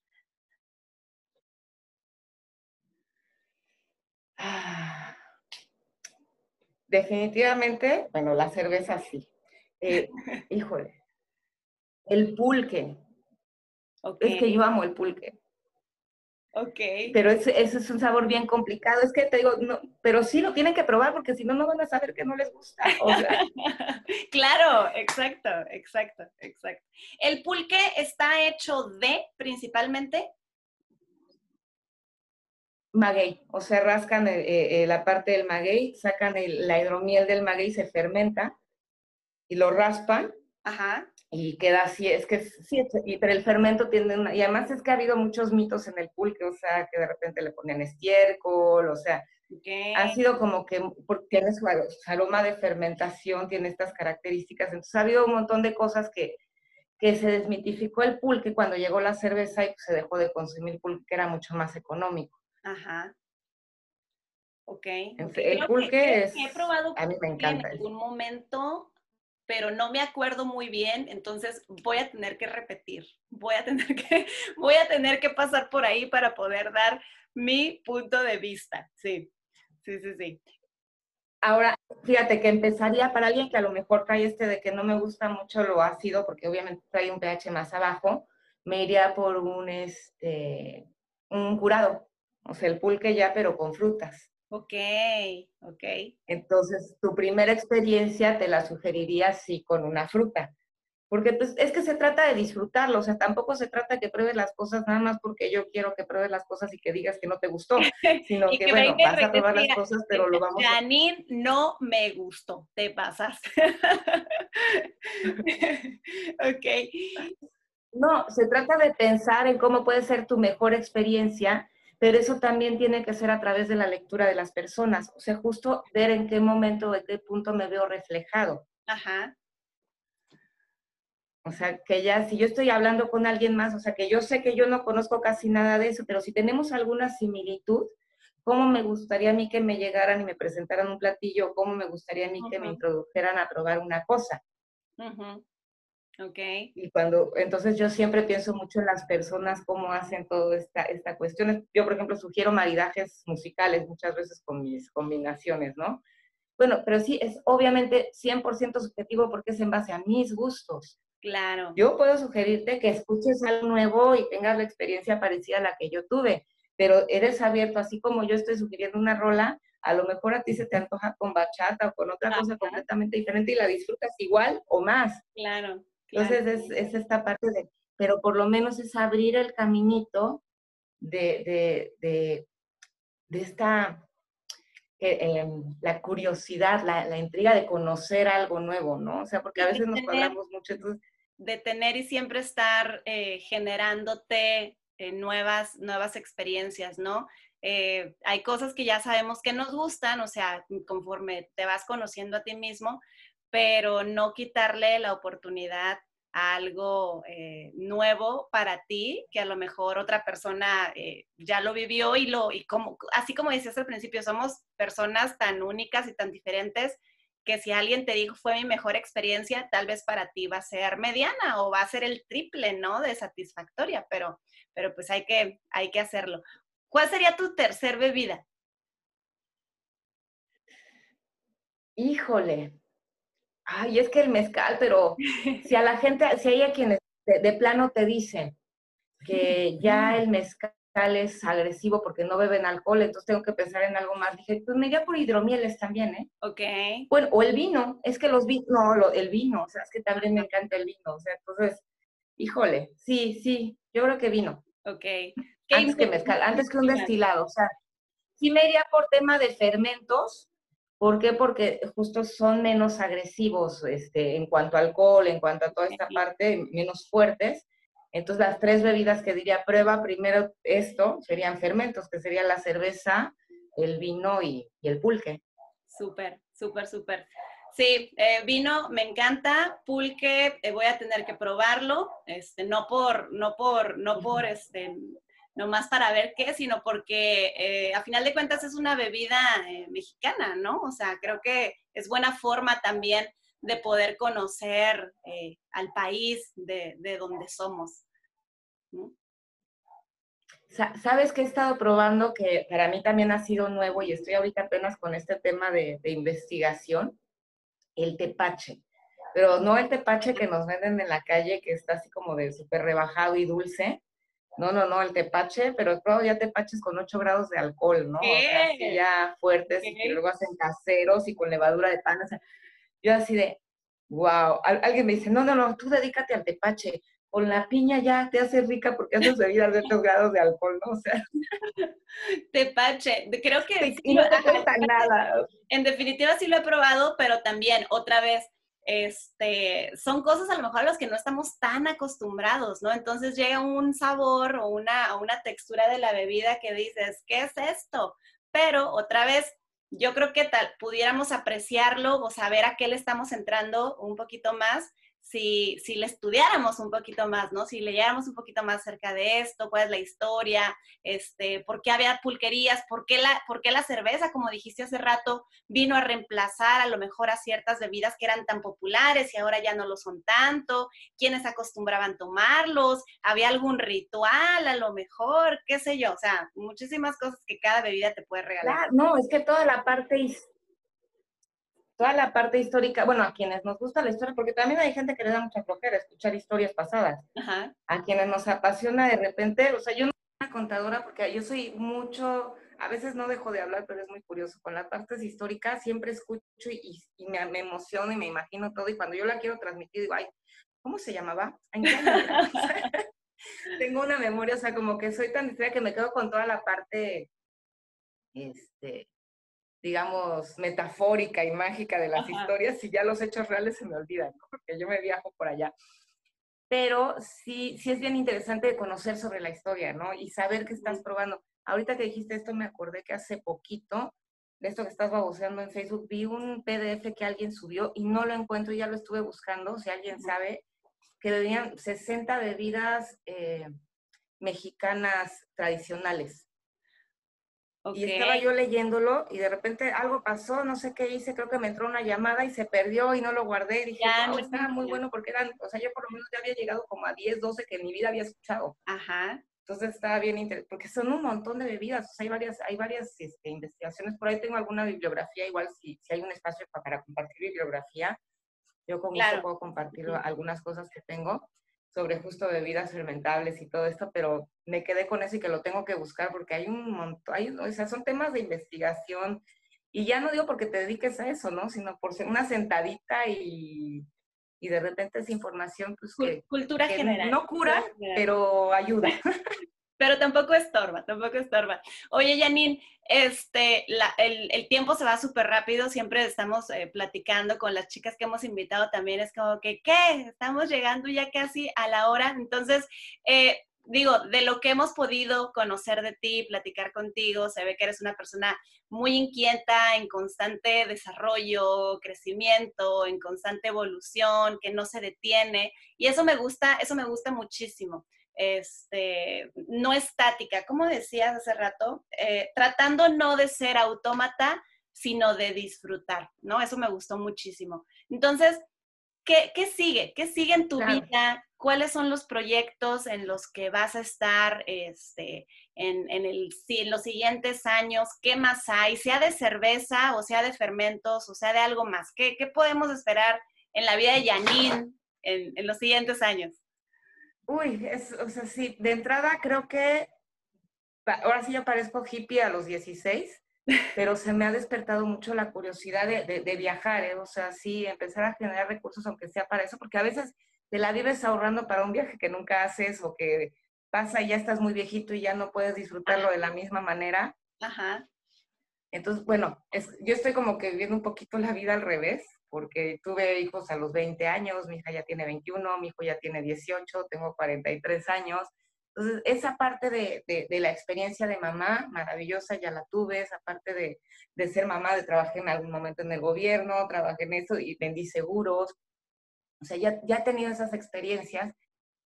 Ah, definitivamente, bueno, la cerveza sí. Eh, híjole, el pulque. Es que yo amo el pulque. Ok. Pero ese, es un sabor bien complicado. Es que te digo, no, pero sí lo tienen que probar porque si no, no van a saber que no les gusta. claro, exacto, exacto, exacto. ¿El pulque está hecho de principalmente? Maguey, o sea, rascan eh, eh, la parte del maguey, sacan la hidromiel del maguey, se fermenta y lo raspan. Ajá. Y queda así, es que sí, y, pero el fermento tiene una, y además es que ha habido muchos mitos en el pulque, o sea, que de repente le ponen estiércol, o sea, ha sido como que tiene su, aroma de fermentación, tiene estas características, entonces ha habido un montón de cosas que, que se desmitificó el pulque cuando llegó la cerveza y pues, se dejó de consumir pulque, que era mucho más económico. Ajá. Ok. El pulque es, a mí me encanta. En algún momento pero no me acuerdo muy bien, entonces voy a tener que repetir, voy a tener que, voy a tener que pasar por ahí para poder dar mi punto de vista. Sí, sí, sí, sí. Ahora, fíjate que empezaría para alguien que a lo mejor cae este de que no me gusta mucho lo ácido, porque obviamente trae un pH más abajo, me iría por un, este, un curado, o sea, el pulque ya, pero con frutas. Ok, ok. Entonces, tu primera experiencia te la sugeriría así con una fruta. Porque pues, es que se trata de disfrutarlo, o sea, tampoco se trata que pruebes las cosas nada más porque yo quiero que pruebes las cosas y que digas que no te gustó, sino que, bueno, vas a probar las cosas, pero lo vamos a... Janine, no me gustó, te pasas. ok. No, se trata de pensar en cómo puede ser tu mejor experiencia pero eso también tiene que ser a través de la lectura de las personas, o sea, justo ver en qué momento, en qué punto me veo reflejado. Ajá. O sea, que ya si yo estoy hablando con alguien más, o sea, que yo sé que yo no conozco casi nada de eso, pero si tenemos alguna similitud, ¿cómo me gustaría a mí que me llegaran y me presentaran un platillo? ¿Cómo me gustaría a mí que me introdujeran a probar una cosa? Ajá. Y cuando, entonces yo siempre pienso mucho en las personas, cómo hacen toda esta, esta cuestión. Yo, por ejemplo, sugiero maridajes musicales muchas veces con mis combinaciones, ¿no? Bueno, pero sí, es obviamente 100% subjetivo porque es en base a mis gustos. Claro. Yo puedo sugerirte que escuches algo nuevo y tengas la experiencia parecida a la que yo tuve, pero eres abierto, así como yo estoy sugiriendo una rola, a lo mejor a ti se te antoja con bachata o con otra cosa completamente diferente y la disfrutas igual o más. Claro. Entonces es, esta parte de, pero por lo menos es abrir el caminito de, de, esta, eh, em, la curiosidad, la, la, intriga de conocer algo nuevo, ¿no? O sea, porque a veces nos hablamos mucho. De tener y siempre estar eh, generándote eh, nuevas, nuevas experiencias, ¿no? hay cosas que ya sabemos que nos gustan, o sea, conforme te vas conociendo a ti mismo, pero no quitarle la oportunidad a algo eh, nuevo para ti, que a lo mejor otra persona eh, ya lo vivió y lo, y como, así como decías al principio, somos personas tan únicas y tan diferentes que si alguien te dijo fue mi mejor experiencia, tal vez para ti va a ser mediana o va a ser el triple, ¿no? De satisfactoria, pero, pero pues hay que, hay que hacerlo. ¿Cuál sería tu tercer bebida? Híjole, Ay, es que el mezcal, pero si a la gente, si hay a quienes de, plano te dicen que ya el mezcal es agresivo porque no beben alcohol, entonces tengo que pensar en algo más. Dije, pues me iría por hidromieles también, ¿eh? Ok. Bueno, o el vino, es que los vinos, no, el vino, o sea, es que también me encanta el vino, o sea, entonces, híjole, sí, sí, yo creo que vino. Ok. Antes que mezcal, antes que un destilado, o sea, sí me iría por tema de fermentos, ¿Por qué? Porque justo son menos agresivos este, en cuanto a alcohol, en cuanto a toda esta parte, menos fuertes. Entonces, las tres bebidas que diría prueba primero esto serían fermentos, que serían la cerveza, el vino y, el pulque. Súper, súper, súper. Sí, eh, vino me encanta, pulque eh, voy a tener que probarlo, este, no por, no por, no por este, no más para ver qué, sino porque eh, a final de cuentas es una bebida eh, mexicana, ¿no? O sea, creo que es buena forma también de poder conocer eh, al país de, donde somos. Sabes que he estado probando que para mí también ha sido nuevo y estoy ahorita apenas con este tema de, de investigación, el tepache. Pero no el tepache que nos venden en la calle, que está así como de súper rebajado y dulce, no, no, no, el tepache, pero claro, ya tepaches con 8 grados de alcohol, ¿no? O sea, ya fuertes y que luego hacen caseros y con levadura de pan. O sea, yo así de, wow. alguien me dice, no, no, no, tú dedícate al tepache. Con la piña ya te hace rica porque haces bebidas de 8 grados de alcohol, ¿no? O sea. Tepache, creo que. y no te cuesta nada. En definitiva sí lo he probado, pero también, otra vez, este, son cosas a lo mejor a las que no estamos tan acostumbrados, ¿no? Entonces llega un sabor o una, una textura de la bebida que dices, ¿qué es esto? Pero otra vez, yo creo que tal, pudiéramos apreciarlo o saber a qué le estamos entrando un poquito más si, si le estudiáramos un poquito más, ¿no? Si leyéramos un poquito más acerca de esto, cuál es la historia, este, por qué había pulquerías, por qué, la, por qué la cerveza, como dijiste hace rato, vino a reemplazar a lo mejor a ciertas bebidas que eran tan populares y ahora ya no lo son tanto, quiénes acostumbraban tomarlos, había algún ritual a lo mejor, qué sé yo, o sea, muchísimas cosas que cada bebida te puede regalar. no, es que toda la parte toda la parte histórica, bueno, a quienes nos gusta la historia, porque también hay gente que le da mucha flojera escuchar historias pasadas. A quienes nos apasiona de repente, o sea, yo no soy una contadora porque yo soy mucho, a veces no dejo de hablar, pero es muy curioso. Con las partes históricas siempre escucho y, me, me, emociono y me imagino todo. Y cuando yo la quiero transmitir, digo, ay, ¿cómo se llamaba? Tengo una memoria, o sea, como que soy tan distraída que me quedo con toda la parte este, digamos, metafórica y mágica de las historias y ya los hechos reales se me olvidan, porque yo me viajo por allá. Pero sí, sí es bien interesante conocer sobre la historia, ¿no? Y saber qué estás probando. Ahorita que dijiste esto, me acordé que hace poquito, de esto que estás baboseando en Facebook, vi un PDF que alguien subió y no lo encuentro, ya lo estuve buscando, si alguien sabe, que bebían 60 bebidas eh, mexicanas tradicionales. Y estaba yo leyéndolo y de repente algo pasó, no sé qué hice, creo que me entró una llamada y se perdió y no lo guardé. Y dije, no, estaba muy bueno porque eran, o sea, yo por lo menos ya había llegado como a 10, 12 que en mi vida había escuchado. Ajá. Entonces estaba bien interesante, porque son un montón de bebidas, o sea, hay varias, hay varias este, investigaciones, por ahí tengo alguna bibliografía, igual si, si hay un espacio para, compartir bibliografía, yo con gusto puedo compartir algunas cosas que tengo sobre justo bebidas fermentables y todo esto, pero me quedé con eso y que lo tengo que buscar porque hay un montón, hay, o sea, son temas de investigación y ya no digo porque te dediques a eso, ¿no? Sino por ser una sentadita y, y de repente esa información, pues que, cultura general. No cura, pero ayuda. pero tampoco estorba, tampoco estorba. Oye, Janine, este, el, tiempo se va súper rápido, siempre estamos eh, platicando con las chicas que hemos invitado también, es como que, ¿qué? Estamos llegando ya casi a la hora, entonces, eh, digo, de lo que hemos podido conocer de ti, platicar contigo, se ve que eres una persona muy inquieta, en constante desarrollo, crecimiento, en constante evolución, que no se detiene, y eso me gusta, eso me gusta muchísimo este, no estática, como decías hace rato, eh, tratando no de ser autómata, sino de disfrutar, ¿no? Eso me gustó muchísimo. Entonces, ¿qué, sigue? ¿Qué sigue en tu vida? ¿Cuáles son los proyectos en los que vas a estar este, en, el, en los siguientes años? ¿Qué más hay? Sea de cerveza o sea de fermentos o sea de algo más. ¿Qué, podemos esperar en la vida de Janine en, en los siguientes años? Uy, es, o sea, sí, de entrada creo que ahora sí ya parezco hippie a los 16, pero se me ha despertado mucho la curiosidad de, viajar, ¿eh? o sea, sí, empezar a generar recursos, aunque sea para eso, porque a veces te la vives ahorrando para un viaje que nunca haces o que pasa y ya estás muy viejito y ya no puedes disfrutarlo de la misma manera. Ajá. Entonces, bueno, yo estoy como que viviendo un poquito la vida al revés porque tuve hijos a los 20 años, mi hija ya tiene 21, mi hijo ya tiene 18, tengo 43 años. Entonces, esa parte de, de, la experiencia de mamá, maravillosa, ya la tuve, esa parte de, de, ser mamá, de trabajar en algún momento en el gobierno, trabajé en eso y vendí seguros. O sea, ya, ya he tenido esas experiencias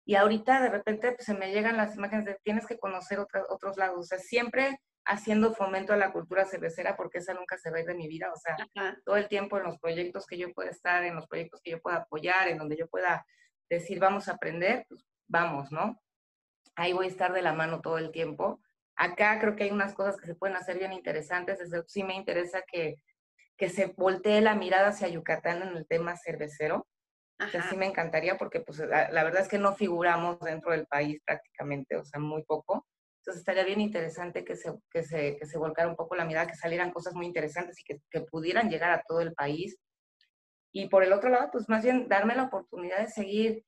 y ahorita de repente pues, se me llegan las imágenes de tienes que conocer otros lados. O sea, siempre haciendo fomento a la cultura cervecera porque esa nunca se va a ir de mi vida, o sea, todo el tiempo en los proyectos que yo pueda estar, en los proyectos que yo pueda apoyar, en donde yo pueda decir vamos a aprender, pues vamos, ¿no? Ahí voy a estar de la mano todo el tiempo. Acá creo que hay unas cosas que se pueden hacer bien interesantes, desde sí me interesa que, que se voltee la mirada hacia Yucatán en el tema cervecero. Sea, sí me encantaría porque pues la, la verdad es que no figuramos dentro del país prácticamente, o sea, muy poco entonces estaría bien interesante que se, que se, que se volcara un poco la mirada, que salieran cosas muy interesantes y que, que pudieran llegar a todo el país. Y por el otro lado, pues más bien darme la oportunidad de seguir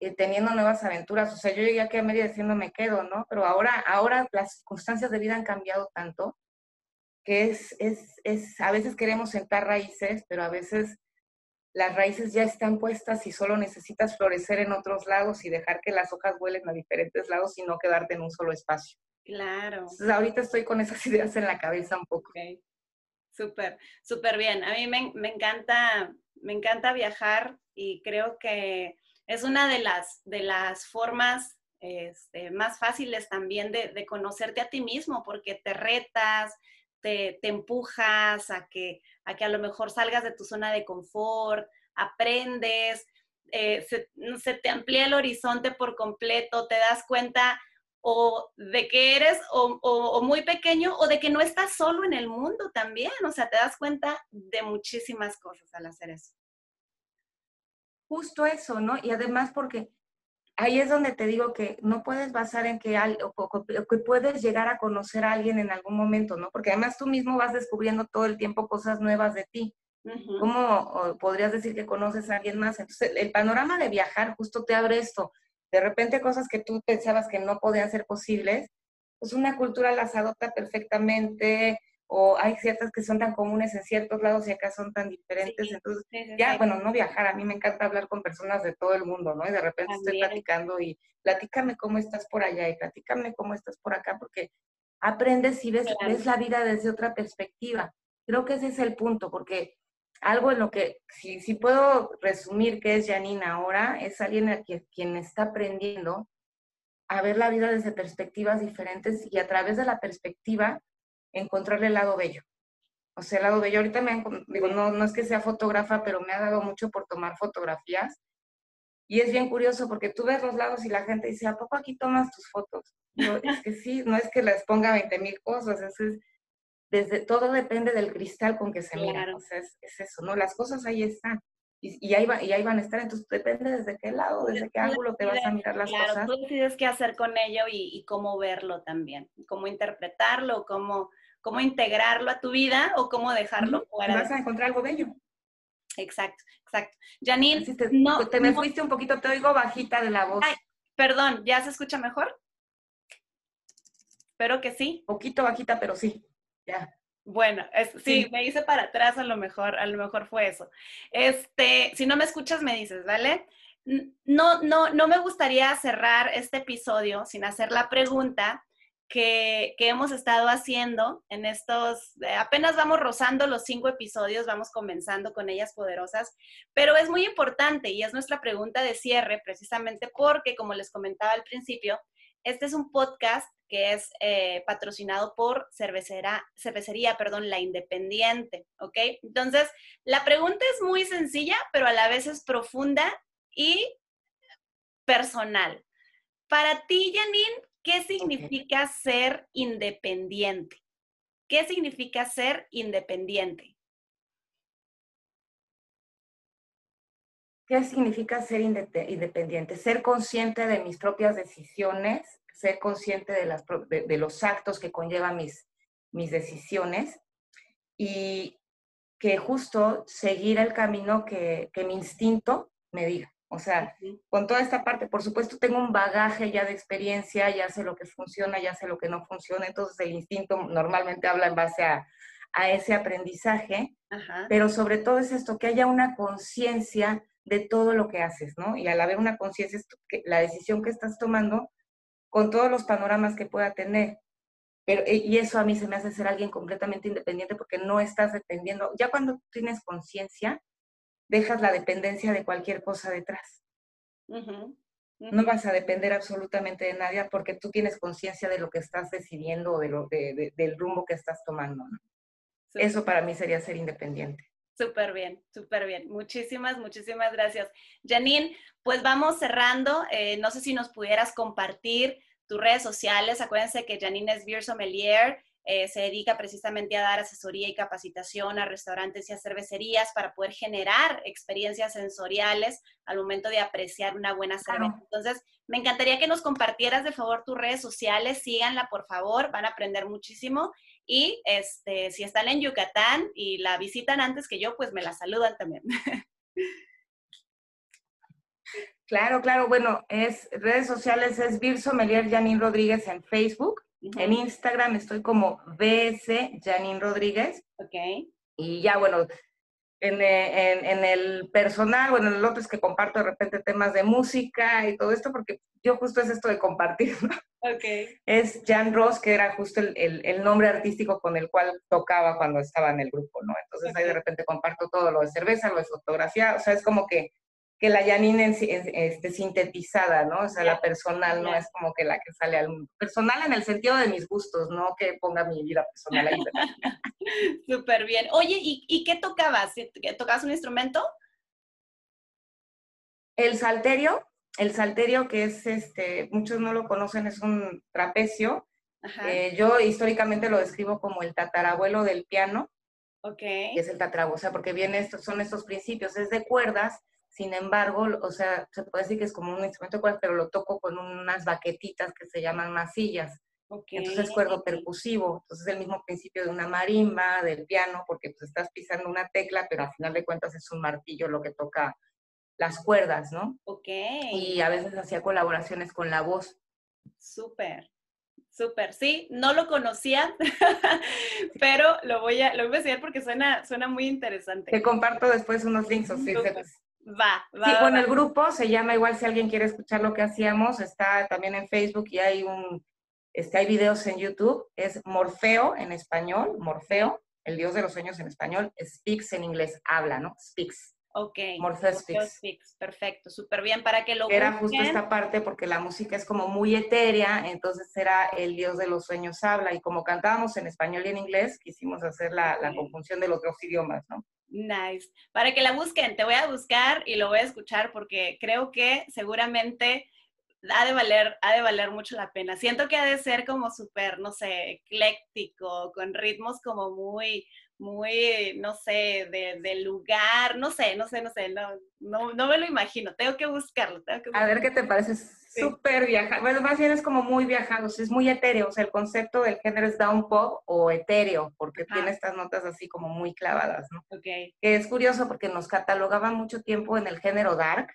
eh, teniendo nuevas aventuras. O sea, yo llegué aquí a media diciendo me quedo, ¿no? Pero ahora, ahora las circunstancias de vida han cambiado tanto que es, es, es, a veces queremos sentar raíces, pero a veces las raíces ya están puestas y solo necesitas florecer en otros lados y dejar que las hojas vuelen a diferentes lados y no quedarte en un solo espacio. Claro. Entonces, ahorita estoy con esas ideas en la cabeza un poco. Okay. Súper, súper bien. A mí me, me, encanta, me encanta viajar y creo que es una de las, de las formas este, más fáciles también de, de, conocerte a ti mismo, porque te retas, te, empujas a que, a que a lo mejor salgas de tu zona de confort, aprendes, eh, se, te amplía el horizonte por completo, te das cuenta o de que eres o, o, muy pequeño o de que no estás solo en el mundo también, o sea, te das cuenta de muchísimas cosas al hacer eso. Justo eso, ¿no? Y además porque ahí es donde te digo que no puedes basar en que, o, que puedes llegar a conocer a alguien en algún momento, ¿no? Porque además tú mismo vas descubriendo todo el tiempo cosas nuevas de ti. Uh -huh. ¿Cómo podrías decir que conoces a alguien más? Entonces, el panorama de viajar justo te abre esto de repente cosas que tú pensabas que no podían ser posibles, pues una cultura las adopta perfectamente, o hay ciertas que son tan comunes en ciertos lados y acá son tan diferentes. Sí, Entonces, ya, bueno, no viajar, a mí me encanta hablar con personas de todo el mundo, ¿no? Y de repente También. estoy platicando y platícame cómo estás por allá y platícame cómo estás por acá, porque aprendes y ves, claro. ves la vida desde otra perspectiva. Creo que ese es el punto, porque algo en lo que, si, si puedo resumir qué es Janine ahora, es alguien a quien, quien está aprendiendo a ver la vida desde perspectivas diferentes y a través de la perspectiva encontrarle el lado bello. O sea, el lado bello, ahorita me han, digo, no, no es que sea fotógrafa, pero me ha dado mucho por tomar fotografías. Y es bien curioso porque tú ves los lados y la gente dice, ¿a poco aquí tomas tus fotos? Yo, es que sí, no es que les ponga 20 mil cosas, es, es desde todo depende del cristal con que se claro. mira. O sea, es, es, eso, ¿no? Las cosas ahí están. Y, y, ahí va, y ahí van a estar. Entonces depende desde qué lado, desde qué ángulo te vas a mirar las claro, cosas. Tú decides qué hacer con ello y, y, cómo verlo también, cómo interpretarlo, cómo, cómo integrarlo a tu vida o cómo dejarlo fuera. Vas a encontrar algo bello. Exacto, exacto. Janine, te, no, te me no, fuiste un poquito, te oigo bajita de la voz. Ay, perdón, ¿ya se escucha mejor? Espero que sí. Poquito bajita, pero sí. Ya. Bueno, es, sí, sí, me hice para atrás, a lo mejor, a lo mejor fue eso. Este, si no me escuchas, me dices, ¿vale? No, no, no me gustaría cerrar este episodio sin hacer la pregunta que, hemos estado haciendo en estos, eh, apenas vamos rozando los cinco episodios, vamos comenzando con ellas poderosas, pero es muy importante y es nuestra pregunta de cierre precisamente porque, como les comentaba al principio, este es un podcast que es eh, patrocinado por cervecera, cervecería, perdón, La Independiente, ¿ok? Entonces, la pregunta es muy sencilla, pero a la vez es profunda y personal. Para ti, Janine, ¿qué significa okay. ser independiente? ¿Qué significa ser independiente? ¿Qué significa ser independiente? Ser consciente de mis propias decisiones, ser consciente de, las, de, de los actos que conllevan mis, mis decisiones y que justo seguir el camino que, que mi instinto me diga. O sea, con toda esta parte, por supuesto, tengo un bagaje ya de experiencia, ya sé lo que funciona, ya sé lo que no funciona, entonces el instinto normalmente habla en base a, a ese aprendizaje, pero sobre todo es esto, que haya una conciencia de todo lo que haces, ¿no? Y al haber una conciencia, la decisión que estás tomando con todos los panoramas que pueda tener. Pero, y eso a mí se me hace ser alguien completamente independiente porque no estás dependiendo. Ya cuando tienes conciencia, dejas la dependencia de cualquier cosa detrás. Uh -huh. Uh -huh. No vas a depender absolutamente de nadie porque tú tienes conciencia de lo que estás decidiendo o de lo, de, de, del rumbo que estás tomando. Eso para mí sería ser independiente. Súper bien, súper bien. Muchísimas, muchísimas gracias. Janine, pues vamos cerrando. Eh, no sé si nos pudieras compartir tus redes sociales. Acuérdense que Janine es Beer Sommelier. Eh, se dedica precisamente a dar asesoría y capacitación a restaurantes y a cervecerías para poder generar experiencias sensoriales al momento de apreciar una buena cerveza. Entonces, me encantaría que nos compartieras de favor tus redes sociales, síganla por favor, van a aprender muchísimo y este, si están en Yucatán y la visitan antes que yo, pues me la saludan también. Claro, claro, bueno, es redes sociales es Vir Sommelier Janine Rodríguez en Facebook Uh -huh. En Instagram estoy como BS Janine Rodríguez. Ok. Y ya, bueno, eh, en, en, el personal, bueno, en el otro es que comparto de repente temas de música y todo esto, porque yo justo es esto de compartir, ¿no? Okay. Es Jan Ross, que era justo el, el, nombre artístico con el cual tocaba cuando estaba en el grupo, ¿no? Entonces ahí de repente comparto todo lo de cerveza, lo de fotografía, o sea, es como que que la Janine este, sintetizada, ¿no? O sea, la personal no es como que la que sale al mundo. Personal en el sentido de mis gustos, no que ponga mi vida personal ahí. Súper bien. Oye, ¿y, qué tocabas? ¿Tocabas un instrumento? El salterio, el salterio que es, este, muchos no lo conocen, es un trapecio. Eh, yo históricamente lo describo como el tatarabuelo del piano. Ok. Que es el tatarabuelo, o sea, porque viene estos, son estos principios, es de cuerdas, sin embargo, o sea, se puede decir que es como un instrumento de cuerda, pero lo toco con unas baquetitas que se llaman masillas. Entonces es cuerdo percusivo, entonces es el mismo principio de una marimba, del piano, porque pues estás pisando una tecla, pero al final de cuentas es un martillo lo que toca las cuerdas, ¿no? Ok. Y a veces hacía colaboraciones con la voz. Súper, súper. Sí, no lo conocía, pero lo voy a, lo voy a enseñar porque suena, suena muy interesante. Te comparto después unos links, o sí, Va, va. Sí, bueno, el grupo se llama igual si alguien quiere escuchar lo que hacíamos, está también en Facebook y hay un, este, hay videos en YouTube, es Morfeo en español, Morfeo, el dios de los sueños en español, Speaks en inglés, habla, ¿no? Speaks. Ok. Morfeo Speaks. Perfecto, súper bien para que lo Era justo esta parte porque la música es como muy etérea, entonces era el dios de los sueños habla y como cantábamos en español y en inglés, quisimos hacer la, la conjunción de los dos idiomas, ¿no? Nice. Para que la busquen, te voy a buscar y lo voy a escuchar porque creo que seguramente ha de valer, ha de valer mucho la pena. Siento que ha de ser como súper, no sé, ecléctico, con ritmos como muy, muy, no sé, de, lugar, no sé, no sé, no sé, no, no, no me lo imagino, tengo que buscarlo. Tengo que A ver qué te parece, súper viajado, bueno, más bien es como muy viajado, es muy etéreo, o sea, el concepto del género es down pop o etéreo, porque tiene estas notas así como muy clavadas, ¿no? Ok. Que es curioso porque nos catalogaban mucho tiempo en el género dark,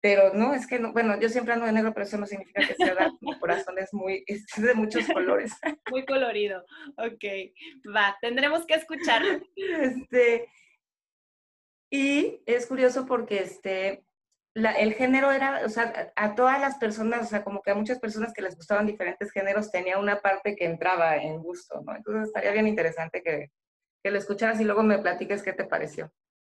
pero no, es que, no, bueno, yo siempre ando de negro, pero eso no significa que sea dark, mi corazón es muy, es de muchos colores. Muy colorido, ok, va, tendremos que escucharlo. Este, y es curioso porque, este, el género era, o sea, a, todas las personas, o sea, como que a muchas personas que les gustaban diferentes géneros, tenía una parte que entraba en gusto, ¿no? Entonces estaría bien interesante que, que lo escucharas y luego me platiques qué te pareció.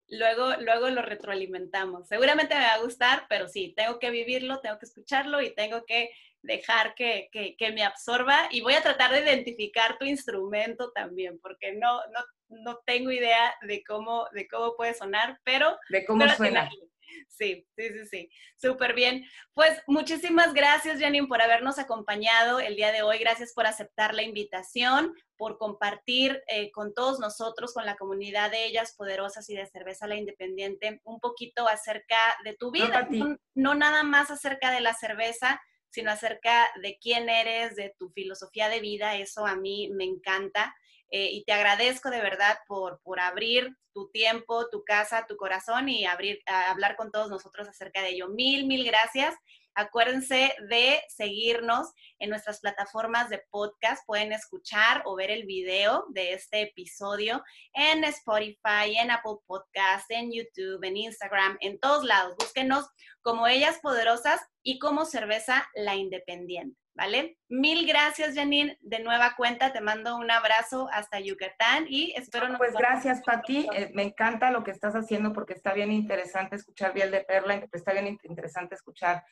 Luego, luego lo retroalimentamos. Seguramente me va a gustar, pero sí, tengo que vivirlo, tengo que escucharlo y tengo que dejar que, que, que me absorba y voy a tratar de identificar tu instrumento también, porque no, no, no tengo idea de cómo, de cómo puede sonar, pero... De cómo suena. Sí, sí, sí, sí. Súper bien. Pues muchísimas gracias, Janine, por habernos acompañado el día de hoy. Gracias por aceptar la invitación, por compartir eh, con todos nosotros, con la comunidad de ellas poderosas y de Cerveza La Independiente, un poquito acerca de tu vida. no nada más acerca de la cerveza, sino acerca de quién eres, de tu filosofía de vida. Eso a mí me encanta. Eh, y te agradezco de verdad por, por abrir tu tiempo, tu casa, tu corazón y abrir, hablar con todos nosotros acerca de ello. Mil, mil gracias. Acuérdense de seguirnos en nuestras plataformas de podcast. Pueden escuchar o ver el video de este episodio en Spotify, en Apple Podcast, en YouTube, en Instagram, en todos lados. Búsquenos como Ellas Poderosas y como Cerveza La Independiente. ¿Vale? Mil gracias, Janine. De nueva cuenta, te mando un abrazo hasta Yucatán y espero no. Pues gracias, Pati. Eh, me encanta lo que estás haciendo porque está bien interesante escuchar Biel de Perla, está bien interesante escuchar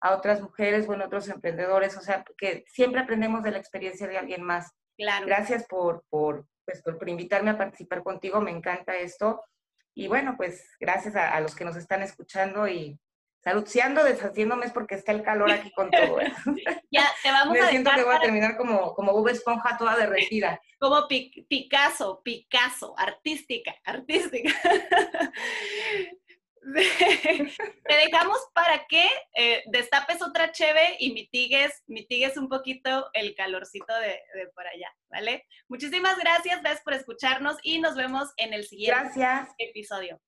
a otras mujeres, bueno, otros emprendedores, o sea, que siempre aprendemos de la experiencia de alguien más. Claro. Gracias por, por, pues, por, invitarme a participar contigo, me encanta esto. Y bueno, pues gracias a los que nos están escuchando y Saludciando, deshaciéndome es porque está el calor aquí con todo. ¿eh? ya, te vamos Me siento que voy a terminar como, como Bob Esponja toda derretida. Como Picasso, Picasso, artística, artística. te dejamos para que eh, destapes otra cheve y mitigues, mitigues un poquito el calorcito de, de, por allá, ¿vale? Muchísimas gracias, gracias por escucharnos y nos vemos en el siguiente gracias. episodio.